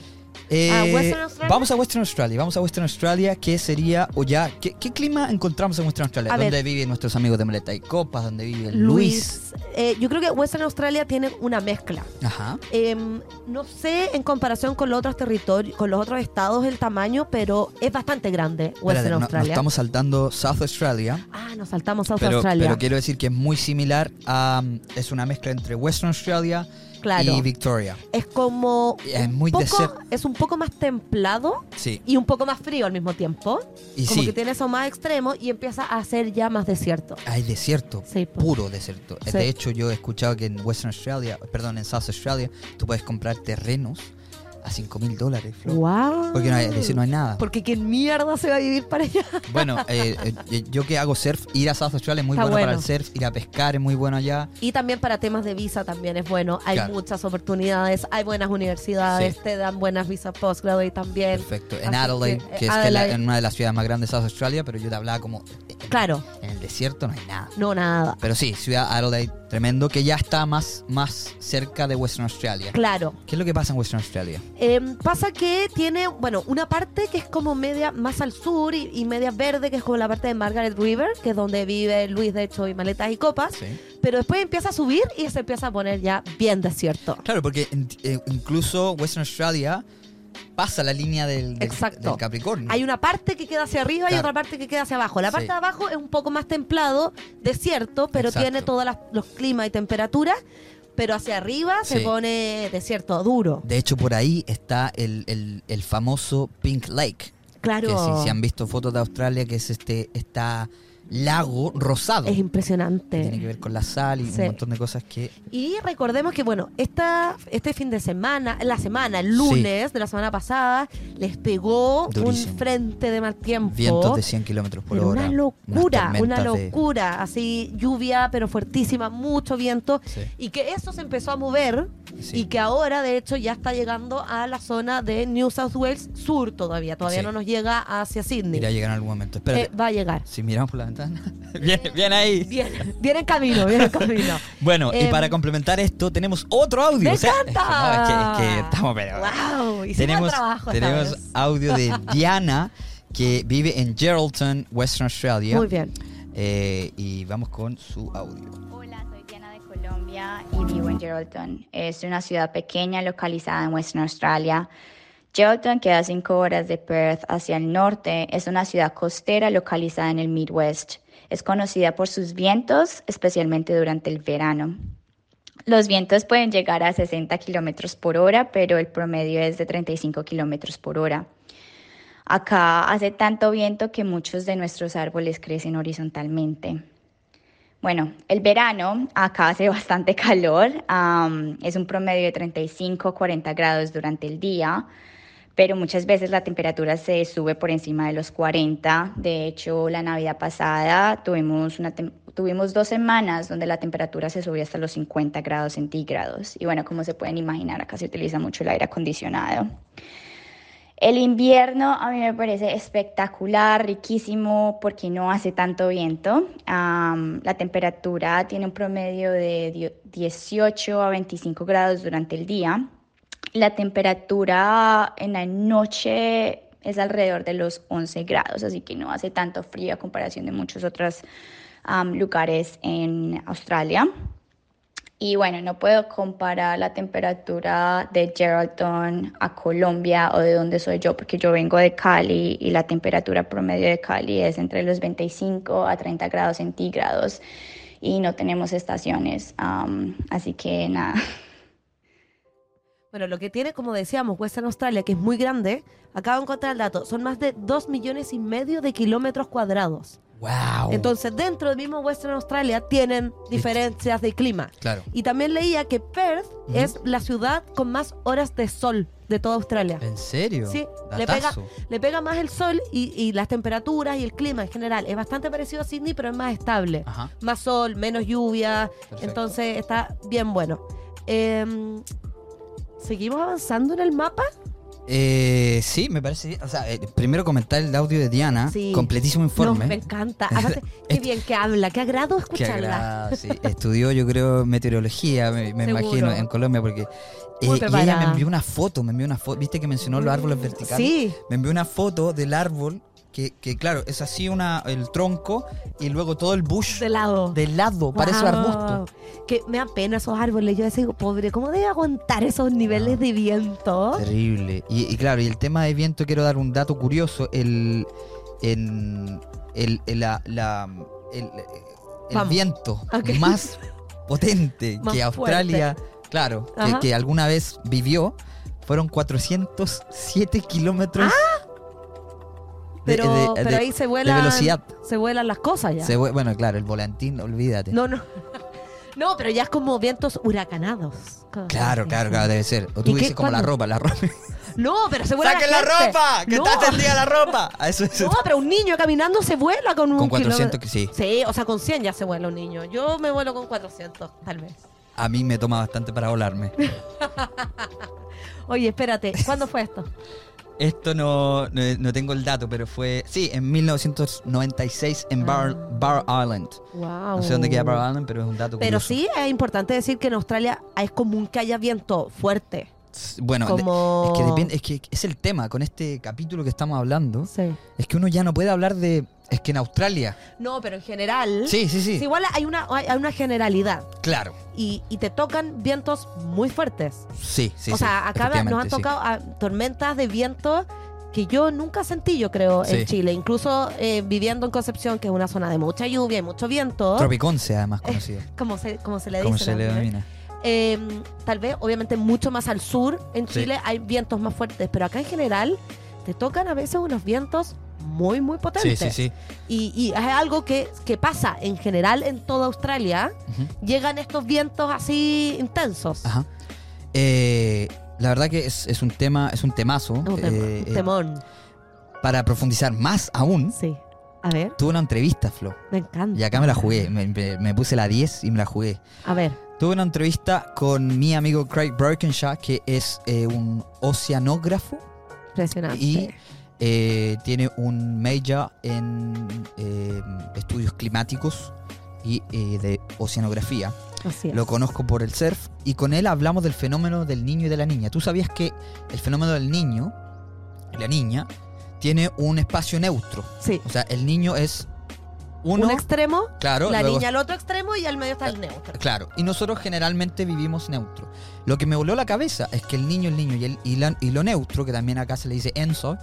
A: Eh,
B: ¿A Western Australia?
A: Vamos a Western Australia. Vamos a Western Australia, que sería, o ya, ¿qué, qué clima encontramos en Western Australia?
B: A ver.
A: ¿Dónde viven nuestros amigos de Maleta y Copas? ¿Dónde vive Luis?
B: eh, yo creo que Western Australia tiene una mezcla.
A: Ajá.
B: Em, no sé en comparación con los otros territorios, con los otros estados el tamaño, pero es bastante grande Western
A: Espérate, no- nos
B: Australia.
A: estamos saltando South Australia.
B: Ah, nos saltamos South
A: Pero,
B: Australia.
A: pero quiero decir que es muy similar a. Es una mezcla entre Western Australia
B: claro.
A: y Victoria.
B: es como
A: Es muy
B: poco, es un poco más templado
A: Sí.
B: y un poco más frío al mismo tiempo.
A: Y
B: como
A: sí,
B: que tiene eso más extremo y empieza a ser ya más desierto.
A: hay desierto.
B: Sí, pues.
A: Puro desierto.
B: Sí.
A: De hecho, yo he escuchado que en Western Australia, perdón, en South Australia, tú puedes comprar terrenos a 5 mil dólares, Flor.
B: Wow.
A: Porque no hay, decir, no hay nada.
B: Porque quién mierda se va a vivir para allá. *laughs*
A: Bueno, eh, eh, yo que hago surf, ir a South Australia es muy bueno, para el surf, ir a pescar es muy bueno allá.
B: Y también para temas de visa también es bueno. Hay
A: Claro.
B: muchas oportunidades, hay buenas universidades,
A: Sí.
B: te dan buenas visas postgraduate también.
A: Perfecto. En Adelaide,
B: que,
A: que, es que la-
B: Adelaide.
A: en una de las ciudades más grandes de South Australia, pero yo te hablaba como en,
B: Claro,
A: en el desierto no hay nada.
B: no nada.
A: Pero sí, ciudad Adelaide, tremendo, que ya está más, más cerca de Western Australia.
B: Claro.
A: ¿Qué es lo que pasa en Western Australia?
B: Em, pasa que tiene, bueno, una parte que es como media más al sur y, y media verde, que es como la parte de Margaret River, que es donde vive Luis, de hecho, y Maletas y Copas.
A: Sí.
B: Pero después empieza a subir y se empieza a poner ya bien desierto.
A: Claro, porque eh, incluso Western Australia pasa la línea del, del- Capricornio.
B: Hay una parte que queda hacia arriba y otra parte que queda hacia abajo. La parte
A: Sí.
B: de abajo es un poco más templado, desierto, pero
A: Exacto.
B: tiene todos los climas y temperaturas. Pero hacia arriba se pone desierto duro.
A: De hecho, por ahí está el, el- el famoso Pink Lake.
B: Claro.
A: Que si, si han visto fotos de Australia, que es este esta lago rosado.
B: Es impresionante.
A: tiene que ver con la sal y
B: Sí.
A: un montón de cosas que...
B: Y recordemos que, bueno, esta, este fin de semana, la semana, el lunes de la semana pasada, les pegó
A: Durísimo.
B: un frente de mal tiempo.
A: Vientos de 100 kilómetros por
B: Pero
A: hora.
B: una locura, una
A: de-
B: locura. Así, lluvia, pero fuertísima, mucho viento.
A: Sí.
B: Y que eso se empezó a mover
A: Sí.
B: y que ahora, de hecho, ya está llegando a la zona de New South Wales sur todavía. Todavía
A: Sí.
B: no nos llega hacia Sydney.
A: Irá a llegar en algún momento. Espérate.
B: Eh, va a llegar.
A: Si miramos por la ventana. *laughs* bien, bien ahí.
B: Bien, viene en camino, viene en camino. *laughs*
A: Bueno, y
B: Em,
A: para complementar esto, tenemos otro audio.
B: ¡Me
A: o sea,
B: encanta!
A: es que, no, es que- es que estamos pero.
B: ¡Wow! Hicimos
A: tenemos
B: trabajo esta
A: tenemos
B: vez.
A: audio de *laughs* Diana, que vive en Geraldton, Western Australia.
B: Muy bien.
A: Eh, y vamos con su audio.
E: Hola, Colombia y vivo en Geraldton. Es una ciudad pequeña localizada en Western Australia. Geraldton queda a cinco horas de Perth hacia el norte. Es una ciudad costera localizada en el Midwest. Es conocida por sus vientos, especialmente durante el verano. Los vientos pueden llegar a 60 kilómetros por hora, pero el promedio es de 35 kilómetros por hora. Acá hace tanto viento que muchos de nuestros árboles crecen horizontalmente. Bueno, el verano acá hace bastante calor, am, es un promedio de 35 40 grados durante el día, pero muchas veces la temperatura se sube por encima de los 40. De hecho, la Navidad pasada tuvimos, una tuvimos dos semanas donde la temperatura se subió hasta los 50 grados centígrados. Y bueno, como se pueden imaginar, acá se utiliza mucho el aire acondicionado. El invierno a mí me parece espectacular, riquísimo, porque no hace tanto viento. La temperatura tiene un promedio de dio- 18 a 25 grados durante el día. La temperatura en la noche es alrededor de los 11 grados, así que no hace tanto frío a comparación de muchos otros lugares en Australia. Y bueno, no puedo comparar la temperatura de Geraldton a Colombia o de donde soy yo, porque yo vengo de Cali y la temperatura promedio de Cali es entre los 25 a 30 grados centígrados y no tenemos estaciones. am, así que nada.
B: Bueno, lo que tiene, como decíamos, Western Australia, que es muy grande, acabo de encontrar el dato, son más de 2 millones y medio de kilómetros cuadrados.
A: ¡Wow!
B: Entonces, dentro del mismo Western Australia tienen diferencias de clima.
A: claro.
B: Y también leía que Perth es la ciudad con más horas de sol de toda Australia.
A: ¿En serio?
B: Sí, le pega, le pega más el sol y, y las temperaturas y el clima en general. Es bastante parecido a Sydney, pero es más estable.
A: Ajá.
B: Más sol, menos lluvia.
A: Perfecto.
B: Entonces está bien bueno. Em, ¿Seguimos avanzando en el mapa?
A: Eh, sí, me parece bien. O sea, eh, primero comentar el audio de Diana.
B: Sí.
A: Completísimo informe.
B: No, me encanta. Aparte, *laughs* qué bien que habla, qué agrado
A: Qué
B: escucharla.
A: agrado, sí. *laughs* Estudió, yo creo, meteorología, me, imagino, en Colombia, porque. eh, y ella me envió una foto, me envió una foto. ¿Viste que mencionó los árboles verticales?
B: Sí,
A: Me envió una foto del árbol, que, que claro, es así una, el tronco y luego todo el bush
B: de lado.
A: de lado, parece
B: Wow.
A: arbusto.
B: Que me da pena esos árboles. Yo decía, pobre, ¿cómo debe aguantar esos niveles de viento?
A: Terrible. Y, y claro, y el tema de viento, quiero dar un dato curioso. El, en, el, el- la, la- el, el
B: Vamos.
A: viento más *laughs* potente
B: Más
A: que Australia, claro, que, que alguna vez vivió, fueron 407 kilómetros de-
B: Pero,
A: de- de-
B: pero ahí se vuelan,
A: velocidad.
B: se vuelan las cosas ya.
A: Se bueno, claro, el volantín, olvídate.
B: No, no. *laughs* No, pero ya es como vientos huracanados.
A: Claro, claro, claro, debe ser. O
B: ¿Y
A: tú dices como la ropa, la ropa. *laughs*
B: No, pero se vuela
A: ¡Saquen la
B: gente.
A: ropa! ¡Que
B: No.
A: está tendida la ropa! *laughs* Eso.
B: No, pero un niño caminando se vuela con un
A: Con 400
B: kilómetro.
A: que sí.
B: Sí, o sea, con 100 ya se vuela un niño. Yo me vuelo con 400, tal vez.
A: A mí me toma bastante para volarme.
B: Oye, espérate, ¿cuándo fue esto?
A: Esto no, no, no tengo el dato, pero fue. Sí, en 1996 en Bar,
B: Ah.
A: Bar Island.
B: Wow.
A: No sé dónde queda Bar Island, pero es un dato
B: Pero
A: curioso.
B: sí es importante decir que en Australia es común que haya viento fuerte.
A: Bueno, de- es que depende, es que es el tema con este capítulo que estamos hablando.
B: Sí.
A: Es que uno ya no puede hablar de. Es que en Australia.
B: No, pero en general.
A: Sí, sí, sí.
B: igual hay una, hay una generalidad.
A: Claro.
B: Y, y te tocan vientos muy fuertes.
A: Sí, sí.
B: o
A: sí,
B: sea, acá nos han
A: sí.
B: tocado ah, tormentas de viento que yo nunca sentí, yo creo, en. Chile. Incluso eh, viviendo en Concepción, que es una zona de mucha lluvia y mucho viento.
A: Tropiconce, además *laughs* conocido.
B: como se, como se le
A: como
B: dice.
A: se le
B: ¿no?
A: denomina.
B: Eh, tal vez, obviamente, mucho más al sur en. Chile hay vientos más fuertes, pero acá en general te tocan a veces unos vientos muy, muy potentes.
A: Sí, sí, sí.
B: Y, y es algo que, que pasa en general en toda Australia. Llegan estos vientos así intensos.
A: Ajá. Eh, la verdad que es, es un tema, es un temazo.
B: Un, tem-
A: Eh,
B: un
A: eh,
B: temón.
A: para profundizar más aún,
B: Sí. A ver,
A: tuve una entrevista, Flo.
B: me encanta.
A: Y acá me la jugué. Me, me- me puse la 10 y me la jugué.
B: A ver,
A: Tuve una entrevista con mi amigo Craig Birkenshaw, que es un oceanógrafo
B: impresionante.
A: y eh, tiene un major en eh, estudios climáticos y eh, de oceanografía.
B: Así es.
A: Lo conozco por el surf y con él hablamos del fenómeno del niño y de la niña. ¿Tú sabías que el fenómeno del niño la niña tiene un espacio neutro?
B: Sí.
A: O sea, el niño es uno,
B: Un extremo,
A: claro,
B: la
A: luego
B: niña al otro extremo y al medio está el neutro.
A: Claro, y nosotros generalmente vivimos neutro. Lo que me voló la cabeza es que el niño, el niño y, el, y, la- y lo neutro, que también acá se le dice enso,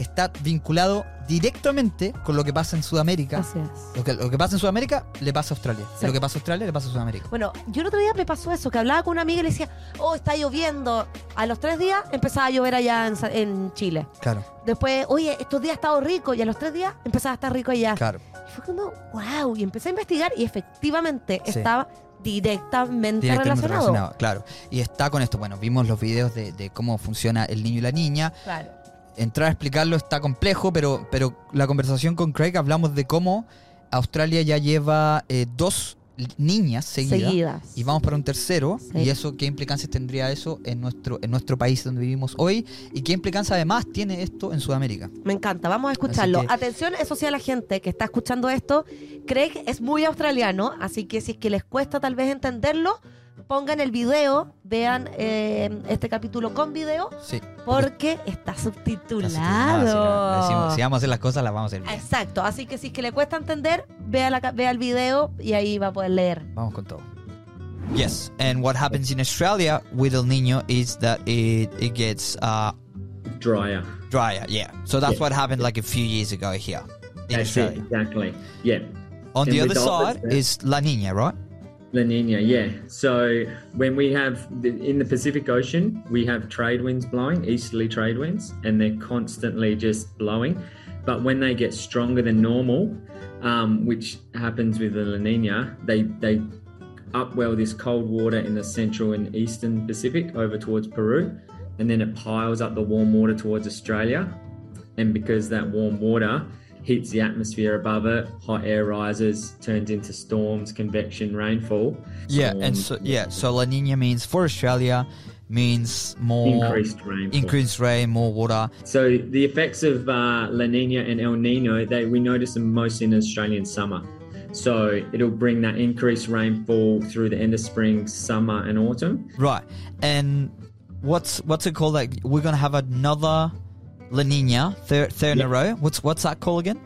A: está vinculado directamente con lo que pasa en Sudamérica.
B: Así es.
A: Lo que, lo que pasa en Sudamérica le pasa a Australia. Lo que pasa a Australia le pasa a Sudamérica.
B: Bueno, yo el otro día me pasó eso, que hablaba con una amiga y le decía, oh, está lloviendo. A los tres días empezaba a llover allá en, Chile.
A: Claro,
B: Después, oye, estos días ha estado rico y a los tres días empezaba a estar rico allá.
A: claro.
B: Y fue como, wow, y empecé a investigar y efectivamente
A: Sí.
B: estaba directamente,
A: directamente
B: relacionado.
A: relacionado. Claro. Y está con esto. Bueno, vimos los videos de, de cómo funciona el niño y la niña.
B: Claro.
A: Entrar a explicarlo está complejo, pero, pero la conversación con Craig hablamos de cómo Australia ya lleva eh, dos niñas seguidas.
B: Seguidas.
A: Y vamos para un tercero.
B: Sí.
A: ¿Y eso qué implicancias tendría eso en nuestro, en nuestro país donde vivimos hoy? ¿Y qué implicancias además tiene esto en Sudamérica?
B: Me encanta, vamos a escucharlo.
A: Que-
B: Atención, eso sí a la gente que está escuchando esto. Craig es muy australiano, así que si es que les cuesta tal vez entenderlo, pongan el video, vean eh, este capítulo con video,
A: Sí.
B: porque está subtitulado.
A: si, decimos, si vamos a hacer las cosas, las vamos a hacer bien.
B: Exacto, así que si es que le cuesta entender, vea, la, vea el video y ahí va a poder leer.
A: Vamos con todo. Yes, and what happens in Australia with El Nino is that it, it gets uh,
F: drier.
A: drier. Yeah, so that's
F: Yeah.
A: what happened like a few years ago here in
F: That's it,
A: Australia.
F: exactly. Yeah.
A: On
F: And
A: the other
F: the
A: side is La Nina, right?
F: La Nina, yeah. So when we have the, in the Pacific Ocean, we have trade winds blowing, easterly trade winds, and they're constantly just blowing. But when they get stronger than normal, um, which happens with the La Nina, they they upwell this cold water in the central and eastern Pacific over towards Peru, and then it piles up the warm water towards Australia. And because that warm water heats the atmosphere above it, hot air rises, turns into storms, convection, rainfall.
A: Yeah, and so yeah, so La Nina means for Australia means more
F: increased rainfall.
A: increased rain, more water.
F: So the effects of uh, La Nina and El Nino, they we notice them most in Australian summer. So it'll bring that increased rainfall through the end of spring, summer, and autumn.
A: Right. And what's what's it called? Like we're gonna have another La Nina third third in a row. What's what's that called again?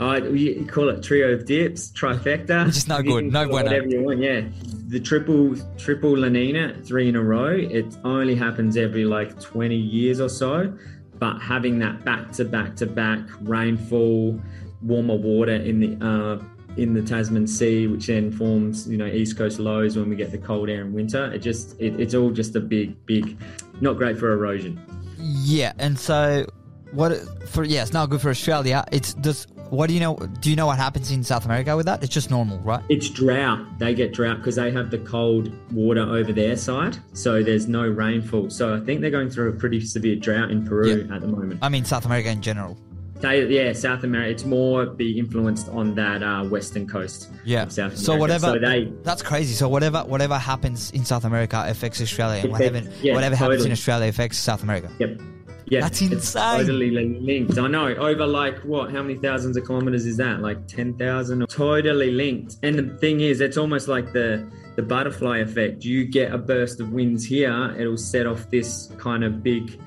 F: Uh, you call it trio of dips, trifecta.
A: Which is no good, no
F: call
A: bueno.
F: Whatever you want, yeah. The triple triple La Nina, three in a row. It only happens every like 20 years or so. But having that back to back to back rainfall, warmer water in the uh, in the Tasman Sea, which then forms you know east coast lows when we get the cold air in winter. It just it, it's all just a big big, not great for erosion.
A: Yeah, and so what for? Yeah, it's not good for Australia. It's just what do you know? Do you know what happens in South America with that? It's just normal, right?
F: It's drought. They get drought because they have the cold water over their side, so there's no rainfall. So I think they're going through a pretty severe drought in Peru
A: Yeah.
F: at the moment.
A: I mean South America in general.
F: They, yeah, South America. It's more be influenced on that uh, western coast
A: Yeah.
F: South America.
A: So whatever.
F: So they
A: that's crazy. So whatever whatever happens in South America affects Australia, and whatever
F: yeah,
A: whatever happens in. Australia affects South America.
F: Yep. Yeah,
A: That's
F: it's
A: insane.
F: totally linked. I know. Over like what? How many thousands of kilometers is that? Like ten thousand. Totally linked. And the thing is, it's almost like the the butterfly effect. You get a burst of winds here, it'll set off this kind of big,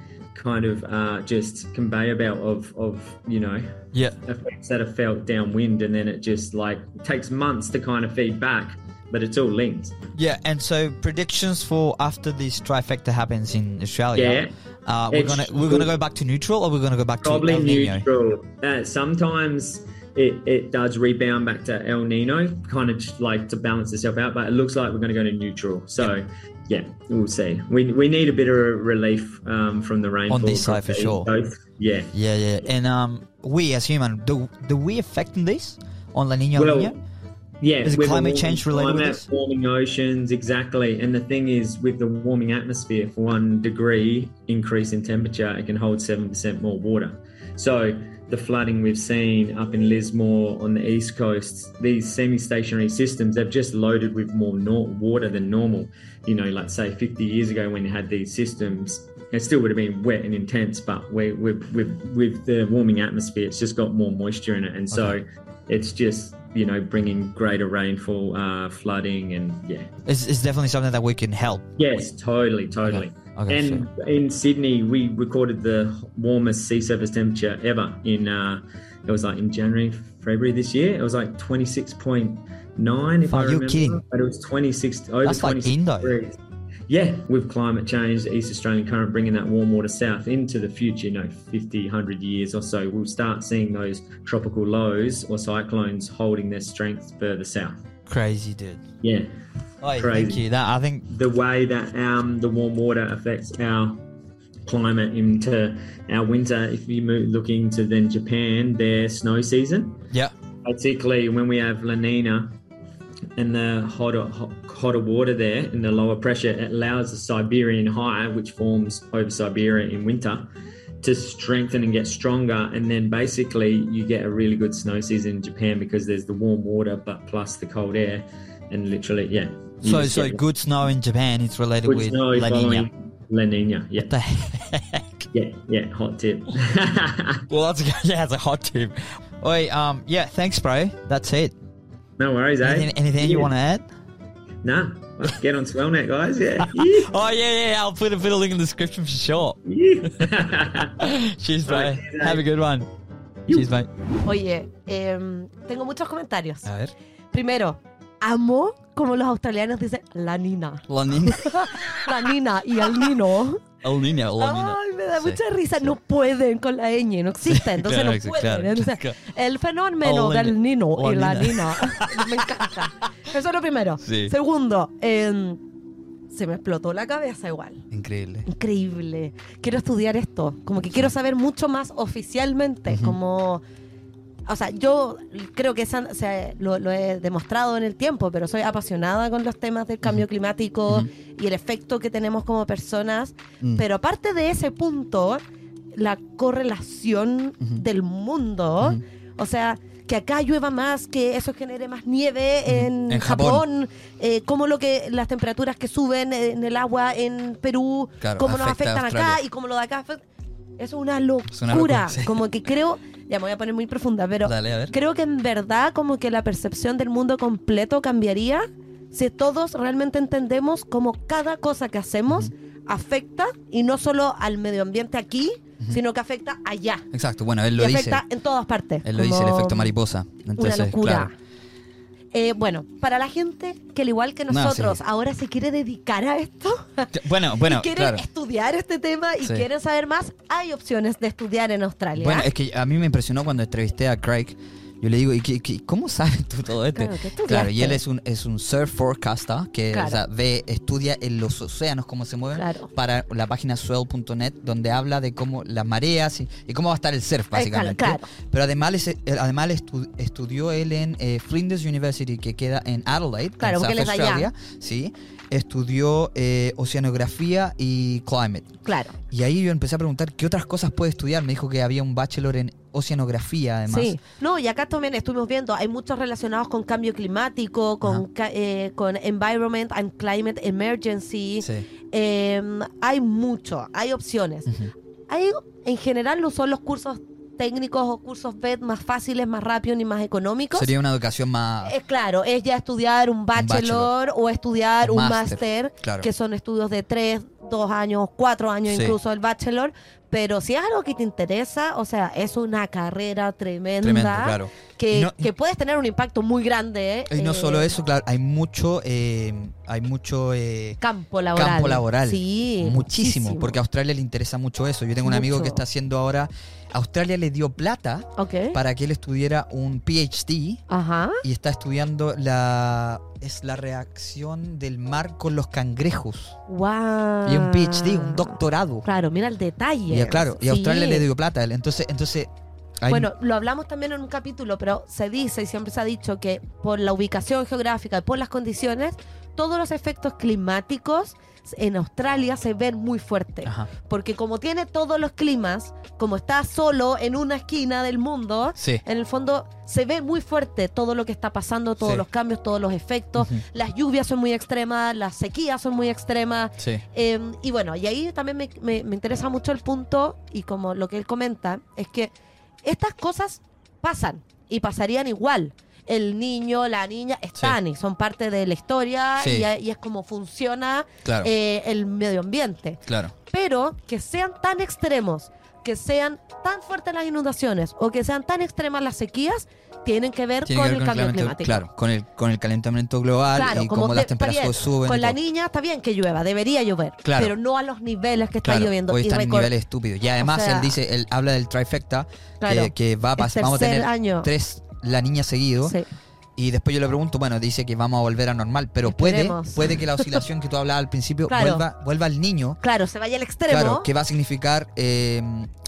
F: kind of uh, just conveyor belt of of you know
A: Yeah.
F: effects that have felt downwind, and then it just like takes months to kind of feed back. But it's all linked.
A: Yeah, and so predictions for after this trifecta happens in Australia.
F: Yeah.
A: Uh, we're gonna we're gonna go back to neutral, or we're gonna go back
F: probably
A: to El Nino.
F: neutral. Uh, sometimes it, it does rebound back to El Nino, kind of just like to balance itself out. But it looks like we're going to go to neutral. So yeah, we'll see. We, we need a bit of relief um, from the rainfall
A: on
F: this
A: side for sure.
F: Coast. Yeah.
A: Yeah, yeah. And um, we as human, do do we affect in this on La Nina?
F: Well,
A: Nina?
F: Yeah,
A: Is
F: the
A: climate
F: warming
A: change related
F: climate? Warming oceans, exactly. And the thing is, with the warming atmosphere, for one degree increase in temperature, it can hold seven percent more water. So the flooding we've seen up in Lismore on the east coast, these semi-stationary systems, they've just loaded with more nor- water than normal. You know, like say 50 years ago when you had these systems, it still would have been wet and intense, but we, we, with, with the warming atmosphere, it's just got more moisture in it, and so
A: Okay.
F: it's just you know bringing greater rainfall, uh, flooding, and yeah,
A: It's, it's definitely something that we can help.
F: yes, totally, totally.
A: Okay,
F: and in Sydney, we recorded the warmest sea surface temperature ever in uh, it was like in January, February this year. It was like twenty six point nine, if
A: Are
F: I
A: you
F: remember.
A: kidding?
F: But it was twenty six over
A: That's like
F: twenty six
A: Indo.
F: degrees. Yeah, with climate change, the East Australian current bringing that warm water south into the future, you know, 50, 100 years or so, we'll start seeing those tropical lows or cyclones holding their strength further south.
A: Crazy, dude.
F: Yeah,
A: Oh, thank you. That I think.
F: the way that um, the warm water affects our climate into our winter, if you move looking to then Japan, their snow season,
A: Yeah.
F: particularly when we have La Nina and the hotter, hot, hotter water there and the lower pressure it allows the Siberian high, which forms over Siberia in winter, to strengthen and get stronger. And then basically you get a really good snow season in Japan because there's the warm water, but plus the cold air, and literally, yeah.
A: So, so good snow in Japan is related
F: good
A: with La Nina.
F: La Nina. Yeah,
A: What the heck? *laughs*
F: yeah, yeah. Hot tip. *laughs*
A: Well, that's a, *laughs* yeah, it's a hot tip. Wait, um, yeah, thanks, bro. That's it.
F: no worries, eh?
A: Anything, anything you want to add?
F: Nah, get on Swellnet, guys. Yeah. *laughs*
A: Oh yeah, yeah. I'll put a, put a link in the description for sure.
F: yeah. *laughs* *laughs*
A: Cheers, bro.
F: Alright, cheers,
A: Have a
F: mate.
A: good one.
F: You.
A: Cheers, mate.
B: Oye, em, tengo muchos comentarios.
A: A ver.
B: Primero, amo como los australianos dicen la nina.
A: La Nina.
B: La nina y el nino.
A: El Niño, La Nina.
B: Ay, me da
A: Sí,
B: mucha risa.
A: sí.
B: No pueden con la ñ, no existe, entonces
A: claro,
B: no pueden.
A: claro,
B: Entonces,
A: claro.
B: El fenómeno del nino y la
A: nina. *laughs*
B: me encanta. Eso es lo primero.
A: Sí.
B: Segundo, em, se me explotó la cabeza igual.
A: Increíble.
B: Increíble. Quiero estudiar esto. Como que quiero saber mucho más oficialmente. Como. O sea, yo creo que esa- o sea, lo, lo he demostrado en el tiempo, pero soy apasionada con los temas del cambio climático y el efecto que tenemos como personas.
A: Mm.
B: Pero aparte de ese punto, la correlación del mundo, o sea, que acá llueva más, que eso genere más nieve en,
A: En Japón.
B: Japón, eh, como lo que las temperaturas que suben en el agua en Perú,
A: Claro,
B: cómo nos
A: afecta
B: afectan acá y cómo lo de acá afecta. Es una locura.
A: Es una locura, sí.
B: Como que creo, ya me voy a poner muy profunda, pero
A: Dale,
B: creo que en verdad como que la percepción del mundo completo cambiaría si todos realmente entendemos cómo cada cosa que hacemos afecta y no solo al medio ambiente aquí, sino que afecta allá.
A: Exacto. Bueno, él lo
B: y
A: dice.
B: afecta en todas partes.
A: Él lo dice, el efecto mariposa. Entonces,
B: una locura.
A: claro.
B: Eh, bueno, para la gente que al igual que
A: No,
B: nosotros
A: sí.
B: ahora se quiere dedicar a esto
A: Bueno, bueno, *laughs*
B: y quiere
A: claro.
B: estudiar este tema y
A: Sí.
B: quieren saber más, hay opciones de estudiar en Australia.
A: Bueno, es que a mí me impresionó cuando entrevisté a Craig. Yo le digo, ¿y qué, qué- cómo sabes tú todo esto?
B: Claro.
A: Claro, y él es un, es un surf forecaster que
B: Claro.
A: o sea, ve, estudia en los océanos cómo se mueven
B: Claro.
A: para la página swell.net donde habla de cómo las mareas y, y cómo va a estar el surf básicamente.
B: claro.
A: Pero además, es- él- además estu- estudió él en eh, Flinders University que queda en Adelaide,
B: Claro,
A: en South
B: allá.
A: Australia. Sí, estudió eh, oceanografía y climate.
B: Claro.
A: Y ahí yo empecé a preguntar qué otras cosas puede estudiar. Me dijo que había un bachelor en oceanografía, además.
B: Sí, no, y acá también estuvimos viendo, hay muchos relacionados con cambio climático, con, eh, con Environment and Climate Emergency.
A: Sí.
B: Eh, hay mucho, hay opciones. Hay, en general, no son los cursos técnicos o cursos BED más fáciles, más rápidos y más económicos.
A: Sería una educación más...
B: Es claro, es ya estudiar un bachelor,
A: bachelor.
B: o estudiar
A: Un máster,
B: máster,
A: claro.
B: que son estudios de tres, dos años, cuatro años
A: Sí.
B: incluso el bachelor. Pero si es algo que te interesa, o sea, es una carrera tremenda,
A: Tremendo, claro.
B: que,
A: Y no-
B: que puedes tener un impacto muy grande.
A: Y no
B: eh,
A: solo eso, claro, hay mucho, eh, hay mucho eh,
B: Campo laboral.
A: campo laboral.
B: Sí.
A: Muchísimo, porque a Australia le interesa mucho eso. Yo tengo un amigo que está haciendo ahora, Australia le dio plata
B: Ok.
A: para que él estudiara un PhD
B: Ajá.
A: y está estudiando la es la reacción del mar con los cangrejos.
B: Wow.
A: Y un PhD, un doctorado.
B: Claro, mira el detalle.
A: Y claro, y
B: Sí.
A: Australia le dio plata. a él. Entonces, entonces hay-
B: Bueno, lo hablamos también en un capítulo, pero se dice y siempre se ha dicho que por la ubicación geográfica y por las condiciones, todos los efectos climáticos en Australia se ven muy fuertes.
A: Ajá.
B: Porque como tiene todos los climas, como está solo en una esquina del mundo,
A: Sí.
B: en el fondo se ve muy fuerte todo lo que está pasando, todos
A: Sí.
B: los cambios, todos los efectos. Las lluvias son muy extremas, las sequías son muy extremas.
A: Sí.
B: Eh, y bueno, y ahí también me, me- me interesa mucho el punto, y como lo que él comenta, es que estas cosas pasan y pasarían igual. El niño, la niña están y son parte de la historia
A: Sí.
B: y, y es como funciona
A: Claro.
B: eh, el medio ambiente.
A: Claro.
B: Pero que sean tan extremos, que sean tan fuertes las inundaciones o que sean tan extremas las sequías, tienen que ver con
A: que ver
B: el cambio climático.
A: Claro, con el, con el calentamiento global
B: Claro,
A: y
B: como
A: cómo las temperaturas
B: bien,
A: suben.
B: Con
A: y
B: la
A: todo.
B: niña está bien que llueva, debería llover,
A: Claro.
B: pero no a los niveles que está
A: Claro,
B: lloviendo.
A: hoy
B: Y
A: están
B: recor-
A: niveles estúpidos. Y además
B: sea-
A: él dice, él habla del trifecta,
B: Claro.
A: que, que va a pasar, vamos a tener
B: año.
A: tres la niña seguido.
B: Sí.
A: Y después yo le pregunto, bueno, dice que vamos a volver a normal, pero puede, puede que la oscilación que tú hablabas al principio *laughs*
B: Claro.
A: vuelva, vuelva al niño.
B: Claro, se vaya al extremo.
A: Claro, que va a significar eh,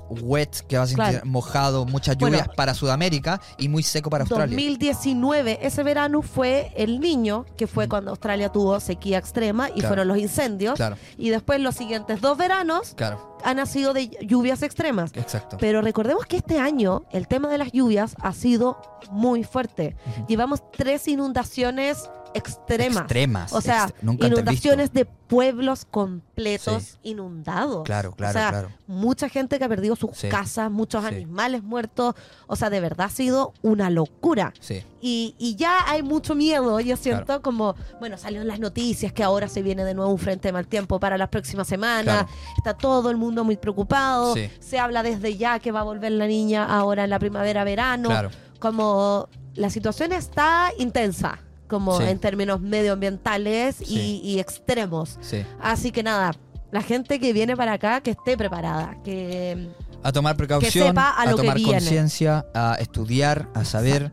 A: wet, que va a sentir
B: Claro.
A: mojado, muchas
B: Bueno.
A: lluvias para Sudamérica y muy seco para Australia.
B: 2019, ese verano fue el niño, que fue cuando Australia tuvo sequía extrema y
A: Claro.
B: fueron los incendios.
A: Claro,
B: Y después los siguientes dos veranos han nacido de lluvias extremas.
A: exacto.
B: Pero recordemos que este año el tema de las lluvias ha sido muy fuerte. Llevamos tres inundaciones extremas.
A: Extremas.
B: O sea,
A: ext- nunca antes
B: inundaciones de pueblos completos
A: Sí.
B: inundados.
A: Claro, claro,
B: o sea,
A: claro.
B: mucha gente que ha perdido sus
A: Sí.
B: casas, muchos
A: Sí.
B: animales muertos. O sea, de verdad ha sido una locura.
A: Sí,
B: Y, y ya hay mucho miedo, yo siento como, bueno, salió en las noticias que ahora se viene de nuevo un frente de mal tiempo para las próximas semanas,
A: Claro.
B: está todo el mundo muy preocupado,
A: Sí.
B: se habla desde ya que va a volver la niña ahora en la primavera-verano,
A: claro.
B: como la situación está intensa, como
A: Sí.
B: en términos medioambientales y,
A: Sí.
B: y extremos.
A: Sí.
B: Así que nada, la gente que viene para acá, que esté preparada, que...
A: A tomar precaución,
B: sepa a lo que
A: tomar conciencia, a estudiar, a saber.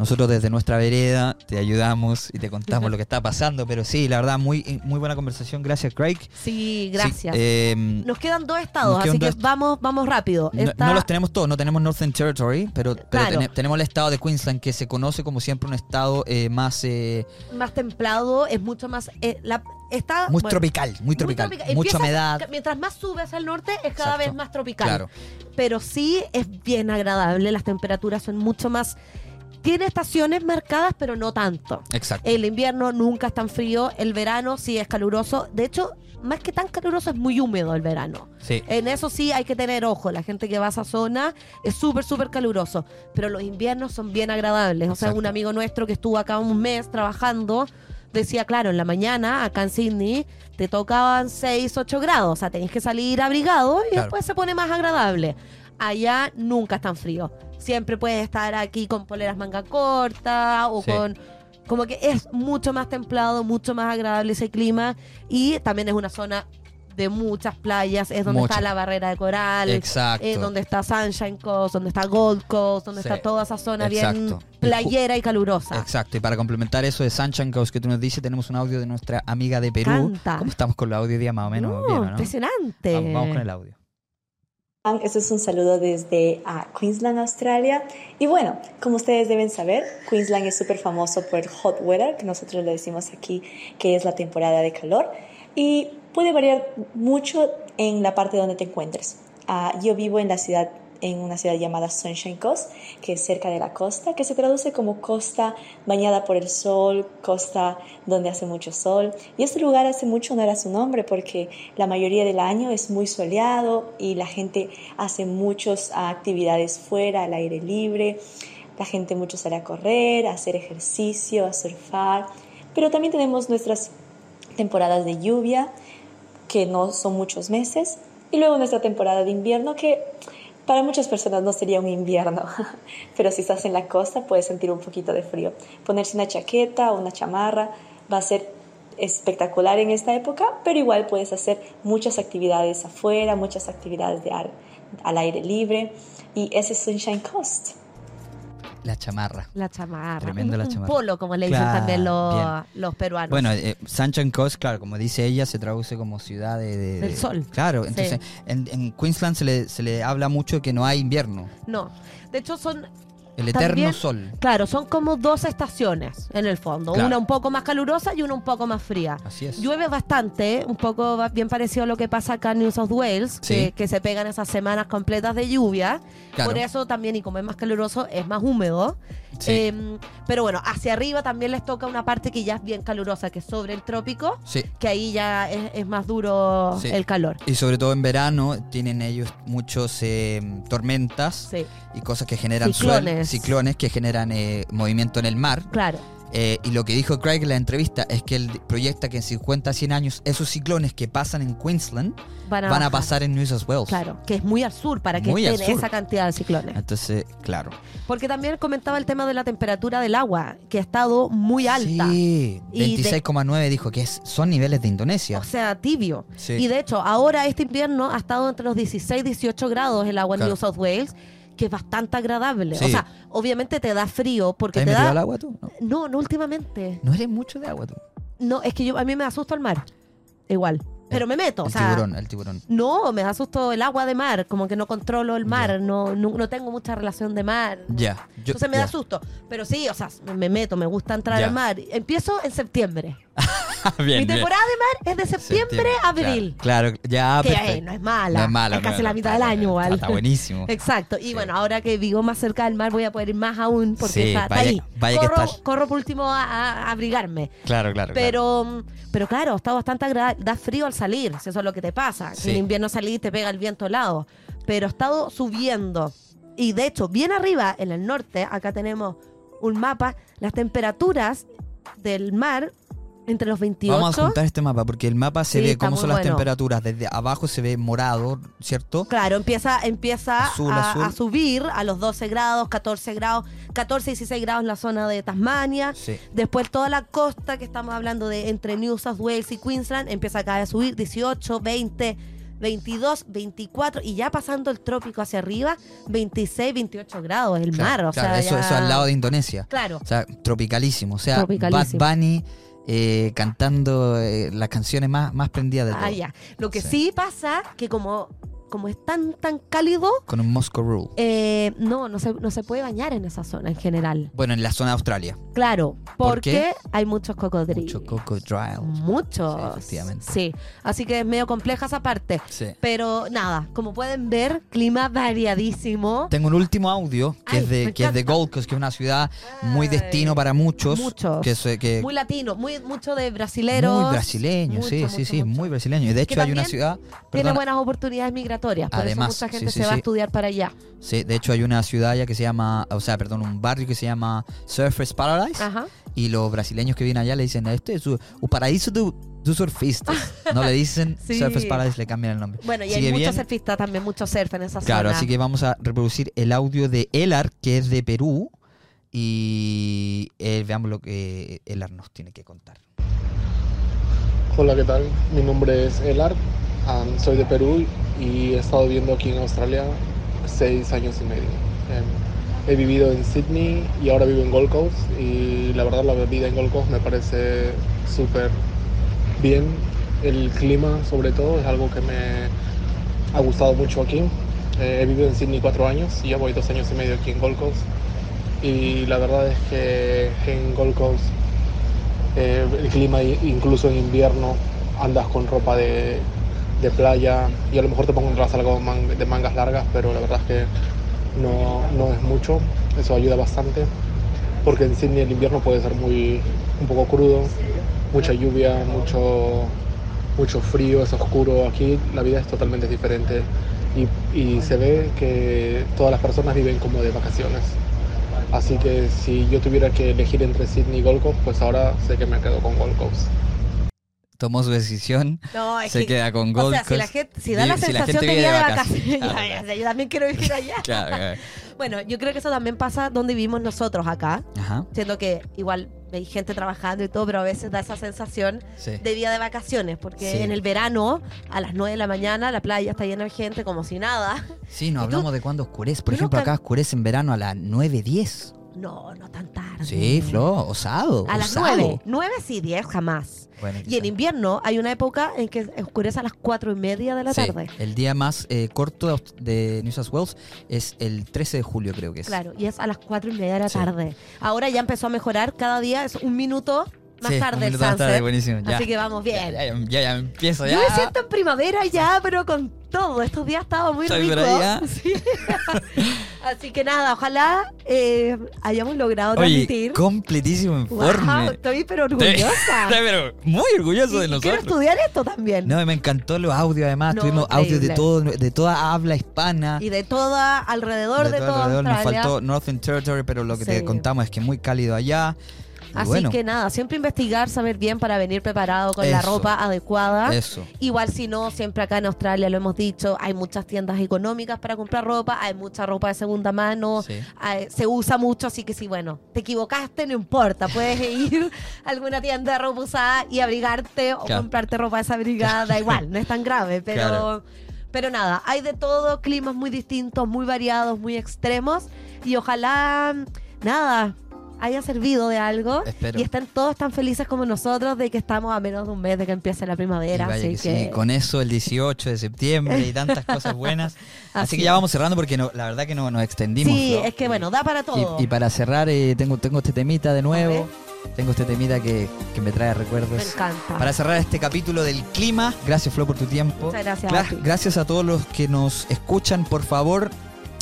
A: Nosotros desde nuestra vereda te ayudamos y te contamos lo que está pasando, pero sí, la verdad, muy, muy buena conversación. Gracias, Craig.
B: Sí,
A: Sí,
B: gracias.
A: eh,
B: Nos quedan dos estados,
A: quedan
B: así que vamos, vamos rápido.
A: no, los tenemos todos, no tenemos Northern Territory, pero, pero
B: Claro.
A: tene- tenemos el estado de Queensland, que se conoce como siempre un estado eh, más eh,
B: más templado, es mucho más. eh, la, está,
A: muy
B: bueno,
A: tropical, muy tropical, mucha humedad.
B: Mientras más subes al norte, es cada
A: Exacto.
B: vez más tropical.
A: Claro,
B: Pero sí es bien agradable, las temperaturas son mucho más. Tiene estaciones marcadas, pero no tanto.
A: exacto.
B: El invierno nunca es tan frío, el verano sí es caluroso. De hecho, más que tan caluroso, es muy húmedo el verano.
A: Sí,
B: En eso sí hay que tener ojo. La gente que va a esa zona es súper, súper caluroso. Pero los inviernos son bien agradables. O sea, un amigo nuestro que estuvo acá un mes trabajando decía, claro, en la mañana acá en Sydney te tocaban 6, 8 grados. O sea, tenés que salir abrigado y
A: Claro.
B: después se pone más agradable. Allá nunca es tan frío. Siempre puedes estar aquí con poleras manga corta o
A: Sí.
B: con... Como que es mucho más templado, mucho más agradable ese clima y también es una zona de muchas playas, es donde está la barrera de coral,
A: exacto.
B: eh, donde está Sunshine Coast, donde está Gold Coast, donde
A: Sí,
B: está toda esa zona bien playera y calurosa.
A: Exacto, y para complementar eso de Sunshine Coast que tú nos dices, tenemos un audio de nuestra amiga de Perú.
B: Canta.
A: ¿Cómo estamos con los audio día más o menos?
B: No,
A: bien, ¿o ¿no?
B: impresionante.
A: Vamos, vamos con el audio.
G: Esto es un saludo desde ah, Queensland, Australia. Y bueno, como ustedes deben saber, Queensland es súper famoso por el hot weather, que nosotros le decimos aquí que es la temporada de calor. Y puede variar mucho en la parte donde te encuentres. Ah, yo vivo en la ciudad en una ciudad llamada Sunshine Coast, que es cerca de la costa, que se traduce como costa bañada por el sol, costa donde hace mucho sol. Y este lugar hace mucho honor a su nombre porque la mayoría del año es muy soleado y la gente hace muchas actividades fuera, al aire libre. La gente mucho sale a correr, a hacer ejercicio, a surfar. Pero también tenemos nuestras temporadas de lluvia, que no son muchos meses. Y luego nuestra temporada de invierno, que para muchas personas no sería un invierno, *laughs* pero si estás en la costa puedes sentir un poquito de frío. Ponerse una chaqueta o una chamarra va a ser espectacular en esta época, pero igual puedes hacer muchas actividades afuera, muchas actividades al aire libre y ese es Sunshine Coast.
A: La chamarra.
B: La chamarra.
A: Tremendo
B: un,
A: la
B: un
A: chamarra.
B: polo, como le dicen
A: Claro,
B: también los, los peruanos.
A: Bueno, eh, Sunshine Coast, claro, como dice ella, se traduce como ciudad de, de-
B: Del
A: de-
B: sol.
A: Claro, entonces en, en Queensland se le, se le habla mucho que no hay invierno.
B: no. De hecho, son
A: El eterno
B: También-
A: sol.
B: Claro, son como dos estaciones en el fondo.
A: Claro.
B: Una un poco más calurosa y una un poco más fría.
A: Así es.
B: Llueve bastante, un poco bien parecido a lo que pasa acá en New South Wales,
A: Sí.
B: que, que se pegan esas semanas completas de lluvia.
A: Claro.
B: Por eso también, y como es más caluroso, es más húmedo.
A: Sí.
B: Em, pero bueno, hacia arriba también les toca una parte que ya es bien calurosa, que es sobre el trópico,
A: Sí.
B: que ahí ya es, es más duro
A: Sí.
B: el calor.
A: Y sobre todo en verano tienen ellos muchos eh, tormentas y cosas que generan
B: Ciclones.
A: suel- ciclones que generan eh, movimiento en el mar.
B: claro.
A: Eh, y lo que dijo Craig en la entrevista es que él proyecta que en 50 100 años esos ciclones que pasan en Queensland
B: Van a,
A: van a pasar en New South Wales.
B: Claro, que es muy al sur para que
A: Muy
B: estén esa cantidad de ciclones.
A: Entonces, claro.
B: Porque también comentaba el tema de la temperatura del agua, que ha estado muy alta.
A: Sí,
B: Y de-
A: 26,9 dijo que es, son niveles de Indonesia.
B: O sea, tibio.
A: Sí.
B: Y de hecho, ahora este invierno ha estado entre los 16 y 18 grados el agua en
A: Claro.
B: New South Wales, que es bastante agradable.
A: Sí.
B: O sea, obviamente te da frío porque
A: ¿Te
B: da...
A: al agua tú? No.
B: No, no últimamente.
A: No eres mucho de agua tú.
B: No, es que yo a mí me asusto al mar. Igual. pero me meto.
A: El
B: o sea,
A: tiburón, el tiburón.
B: No, me da susto el agua de mar, como que no controlo el mar, no, no, no tengo mucha relación de mar.
A: Ya.
B: Entonces me
A: ya.
B: da susto. Pero sí, o sea, me meto, me gusta entrar al mar. Empiezo en septiembre. *laughs*
A: bien,
B: Mi
A: bien.
B: temporada de mar es de septiembre a abril.
A: Claro, claro, ya.
B: Que eh, no es mala.
A: No es mala,
B: Es casi
A: no,
B: la mitad del año igual.
A: Está buenísimo.
B: Exacto. Y bueno, ahora que vivo más cerca del mar voy a poder ir más aún porque
A: Sí,
B: está, ahí.
A: vaya que
B: corro, por último a, abrigarme.
A: Claro, claro. claro.
B: Pero, mm, pero claro, está bastante agradable. Da frío al salir, si eso es lo que te pasa.
A: Sí.
B: En invierno salís te pega el viento helado. Pero ha estado subiendo. Y de hecho, bien arriba, en el norte, acá tenemos un mapa, las temperaturas del mar entre los 28.
A: Vamos a juntar este mapa porque el mapa se
B: Sí,
A: ve cómo son las
B: bueno.
A: temperaturas. Desde abajo se ve morado, ¿cierto?
B: Claro, empieza, empieza
A: Azul,
B: a,
A: azul.
B: a subir a los 12 grados, 14 grados, 14 y 16 grados en la zona de Tasmania.
A: Sí.
B: Después toda la costa que estamos hablando de entre New South Wales y Queensland empieza a caer a subir 18, 20, 22, 24 y ya pasando el trópico hacia arriba, 26, 28 grados el mar. O
A: Claro,
B: sea,
A: eso,
B: ya-
A: eso al lado de Indonesia.
B: Claro.
A: O sea, tropicalísimo. O sea,
B: Tropicalísimo.
A: Bad Bunny eh, cantando eh, las canciones más, más prendidas de todo.
B: Ah, ya. Lo que
A: Sí.
B: sí. pasa que como, como es tan, tan cálido,
A: Con un Moscow Rule.
B: eh, no, no se, no se puede bañar en esa zona en general.
A: Bueno, en la zona de Australia.
B: Claro,
A: ¿Por
B: porque
A: qué?
B: hay muchos cocodrilos.
A: Mucho crocodile.
B: Muchos.
A: Sí, efectivamente.
B: Sí, así que es medio compleja esa parte.
A: Sí.
B: Pero nada, como pueden ver, clima variadísimo.
A: Tengo un último audio que,
B: Ay,
A: es, de, que es de. Gold Coast, que es una ciudad muy
B: Ay,
A: destino para muchos.
B: muchos.
A: Que, es- que-
B: Muy latino, muy, mucho de brasileros.
A: muy brasileño, sí,
B: Mucho,
A: sí,
B: mucho,
A: sí, muy brasileño. Y de
B: Que
A: hecho hay una ciudad...
B: Tiene buenas oportunidades migratorias, por
A: Además,
B: eso mucha
A: sí,
B: gente
A: sí,
B: se va a estudiar para allá.
A: Sí, de hecho hay una ciudad ya que se llama, o sea, perdón, un barrio que se llama Surfers Paradise.
B: Ajá.
A: Y los brasileños que vienen allá le dicen, este es un paraíso de, de surfistas. *laughs* No le dicen
B: Sí.
A: Surfers Paradise, le cambian el nombre.
B: Bueno, y hay muchos surfistas también, mucho surf en esa
A: Claro,
B: zona.
A: así que vamos a reproducir el audio de Elar, que es de Perú. Y eh, veamos lo que Elar nos tiene que contar.
H: Hola, ¿qué tal? Mi nombre es Elar, am, soy de Perú y he estado viviendo aquí en Australia seis años y medio. Em, he vivido en Sydney y ahora vivo en Gold Coast y la verdad la vida en Gold Coast me parece súper bien. El clima sobre todo es algo que me ha gustado mucho aquí. Eh, he vivido en Sydney cuatro años y ya voy dos años y medio aquí en Gold Coast y la verdad es que en Gold Coast eh, el clima incluso en invierno andas con ropa de, de playa. Y a lo mejor te pongas algo man- de mangas largas, pero la verdad es que no, no es mucho, eso ayuda bastante, porque en Sydney el invierno puede ser muy un poco crudo, mucha lluvia, mucho, mucho frío, es oscuro, aquí la vida es totalmente diferente. Y, y se ve que todas las personas viven como de vacaciones. Así que si yo tuviera que elegir entre Sydney y Gold Coast, pues ahora sé que me quedo con Gold Coast.
A: Tomó su decisión,
B: No, es
A: se
B: que-
A: queda con
B: O
A: Gold
B: sea, si la gente, si da la
A: Vive- si la
B: sensación
A: gente
B: de vacaciones, *laughs* ya, ya, yo también quiero vivir allá. *laughs*
A: Claro, claro.
B: Bueno, yo creo que eso también pasa donde vivimos nosotros acá,
A: Ajá,
B: siendo que igual hay gente trabajando y todo, pero a veces da esa sensación
A: sí.
B: de vida de vacaciones, porque
A: Sí.
B: en el verano, a las 9 de la mañana, la playa está llena de gente como si nada.
A: Sí, no
B: ¿Y tú?
A: hablamos de cuándo oscurece. Por ejemplo, acá oscurece en verano a las 9, 10.
B: No, no tan tarde.
A: Sí, Flo, osado.
B: A las
A: osado.
B: 9. 9 sí, 10 jamás.
A: Bueno,
B: Y en invierno hay una época en que oscurece a las 4 y media de la
A: Sí,
B: tarde.
A: el día más eh, corto de New South Wales es el 13 de julio, creo que es.
B: Claro, y es a las 4 y media de la
A: Sí.
B: tarde. Ahora ya empezó a mejorar, cada día es un minuto más
A: Sí,
B: tarde el
A: minuto más tarde,
B: sunset.
A: buenísimo. Ya.
B: Así que vamos bien.
A: Ya, ya, ya, ya empiezo ya.
B: Yo me siento en primavera ya, pero con todo. Estos días estaba muy
A: Estoy
B: rico. *laughs* Sí. *laughs* Así que nada, ojalá eh, hayamos logrado
A: Oye,
B: transmitir.
A: completísimo informe.
B: Wow, estoy pero orgullosa. *laughs*
A: Estoy pero muy orgulloso de
B: y quiero
A: nosotros.
B: estudiar esto también.
A: No, me encantó los audios además.
B: No,
A: Tuvimos audios de todo, de toda habla hispana.
B: Y de toda, alrededor de,
A: todo
B: toda
A: alrededor. Nos
B: Australia.
A: faltó Northern Territory, pero lo que te
B: Sí.
A: contamos es que es muy cálido allá.
B: Así
A: bueno,
B: que nada, siempre investigar, saber bien para venir preparado con la
A: Eso.
B: ropa adecuada.
A: eso.
B: Igual si no, siempre acá en Australia lo hemos dicho, hay muchas tiendas económicas para comprar ropa, hay mucha ropa de segunda mano,
A: Sí.
B: hay- se usa mucho, así que sí, bueno, te equivocaste, no importa, puedes *laughs* ir a alguna tienda de ropa usada y abrigarte o
A: Claro.
B: comprarte ropa desabrigada, da igual, no es tan grave, *laughs* pero...
A: Claro.
B: Pero nada, hay de todo, climas muy distintos, muy variados, muy extremos y ojalá, nada, haya servido de algo
A: Espero.
B: y estén todos tan felices como nosotros de que estamos a menos de un mes de que empiece la primavera. Así
A: que sí, con eso el 18 de septiembre y tantas cosas buenas. *laughs* Así,
B: Así
A: que ya vamos cerrando porque no, la verdad que no, nos extendimos.
B: sí,
A: ¿no?
B: es que bueno, da para todo.
A: Y, y para cerrar, eh, tengo, tengo este temita de nuevo. Tengo este temita que, que me trae recuerdos.
B: Me encanta.
A: Para cerrar este capítulo del clima, gracias Flo por tu tiempo.
B: Muchas gracias.
A: Gra-
B: a ti.
A: gracias a todos los que nos escuchan, por favor,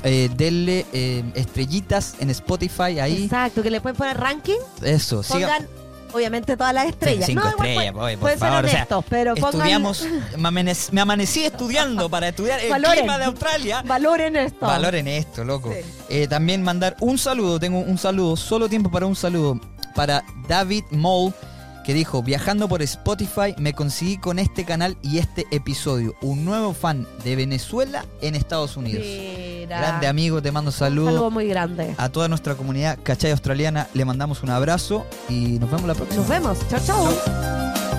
A: eh, denle eh, estrellitas en Spotify ahí.
B: Exacto, que le pueden poner ranking,
A: Eso, siga.
B: pongan obviamente todas las estrellas.
A: cinco
B: no,
A: estrellas, boy, por
B: pueden ser
A: favor, o sea,
B: honestos, pero pongan-
A: Estudiamos, *laughs* me, amanec- me amanecí estudiando para estudiar el
B: Valoren.
A: clima de Australia.
B: valoren esto.
A: Valoren esto, loco.
B: Sí.
A: Eh, también mandar un saludo, tengo un saludo, solo tiempo para un saludo, para David Moll, que dijo, viajando por Spotify me conseguí con este canal y este episodio, un nuevo fan de Venezuela en Estados Unidos.
B: Mira.
A: Grande amigo, te mando
B: Un
A: saludos.
B: saludo muy grande.
A: A toda nuestra comunidad cachay australiana le mandamos un abrazo y nos vemos la próxima.
B: Nos vemos. Chao, chao.
A: Chau.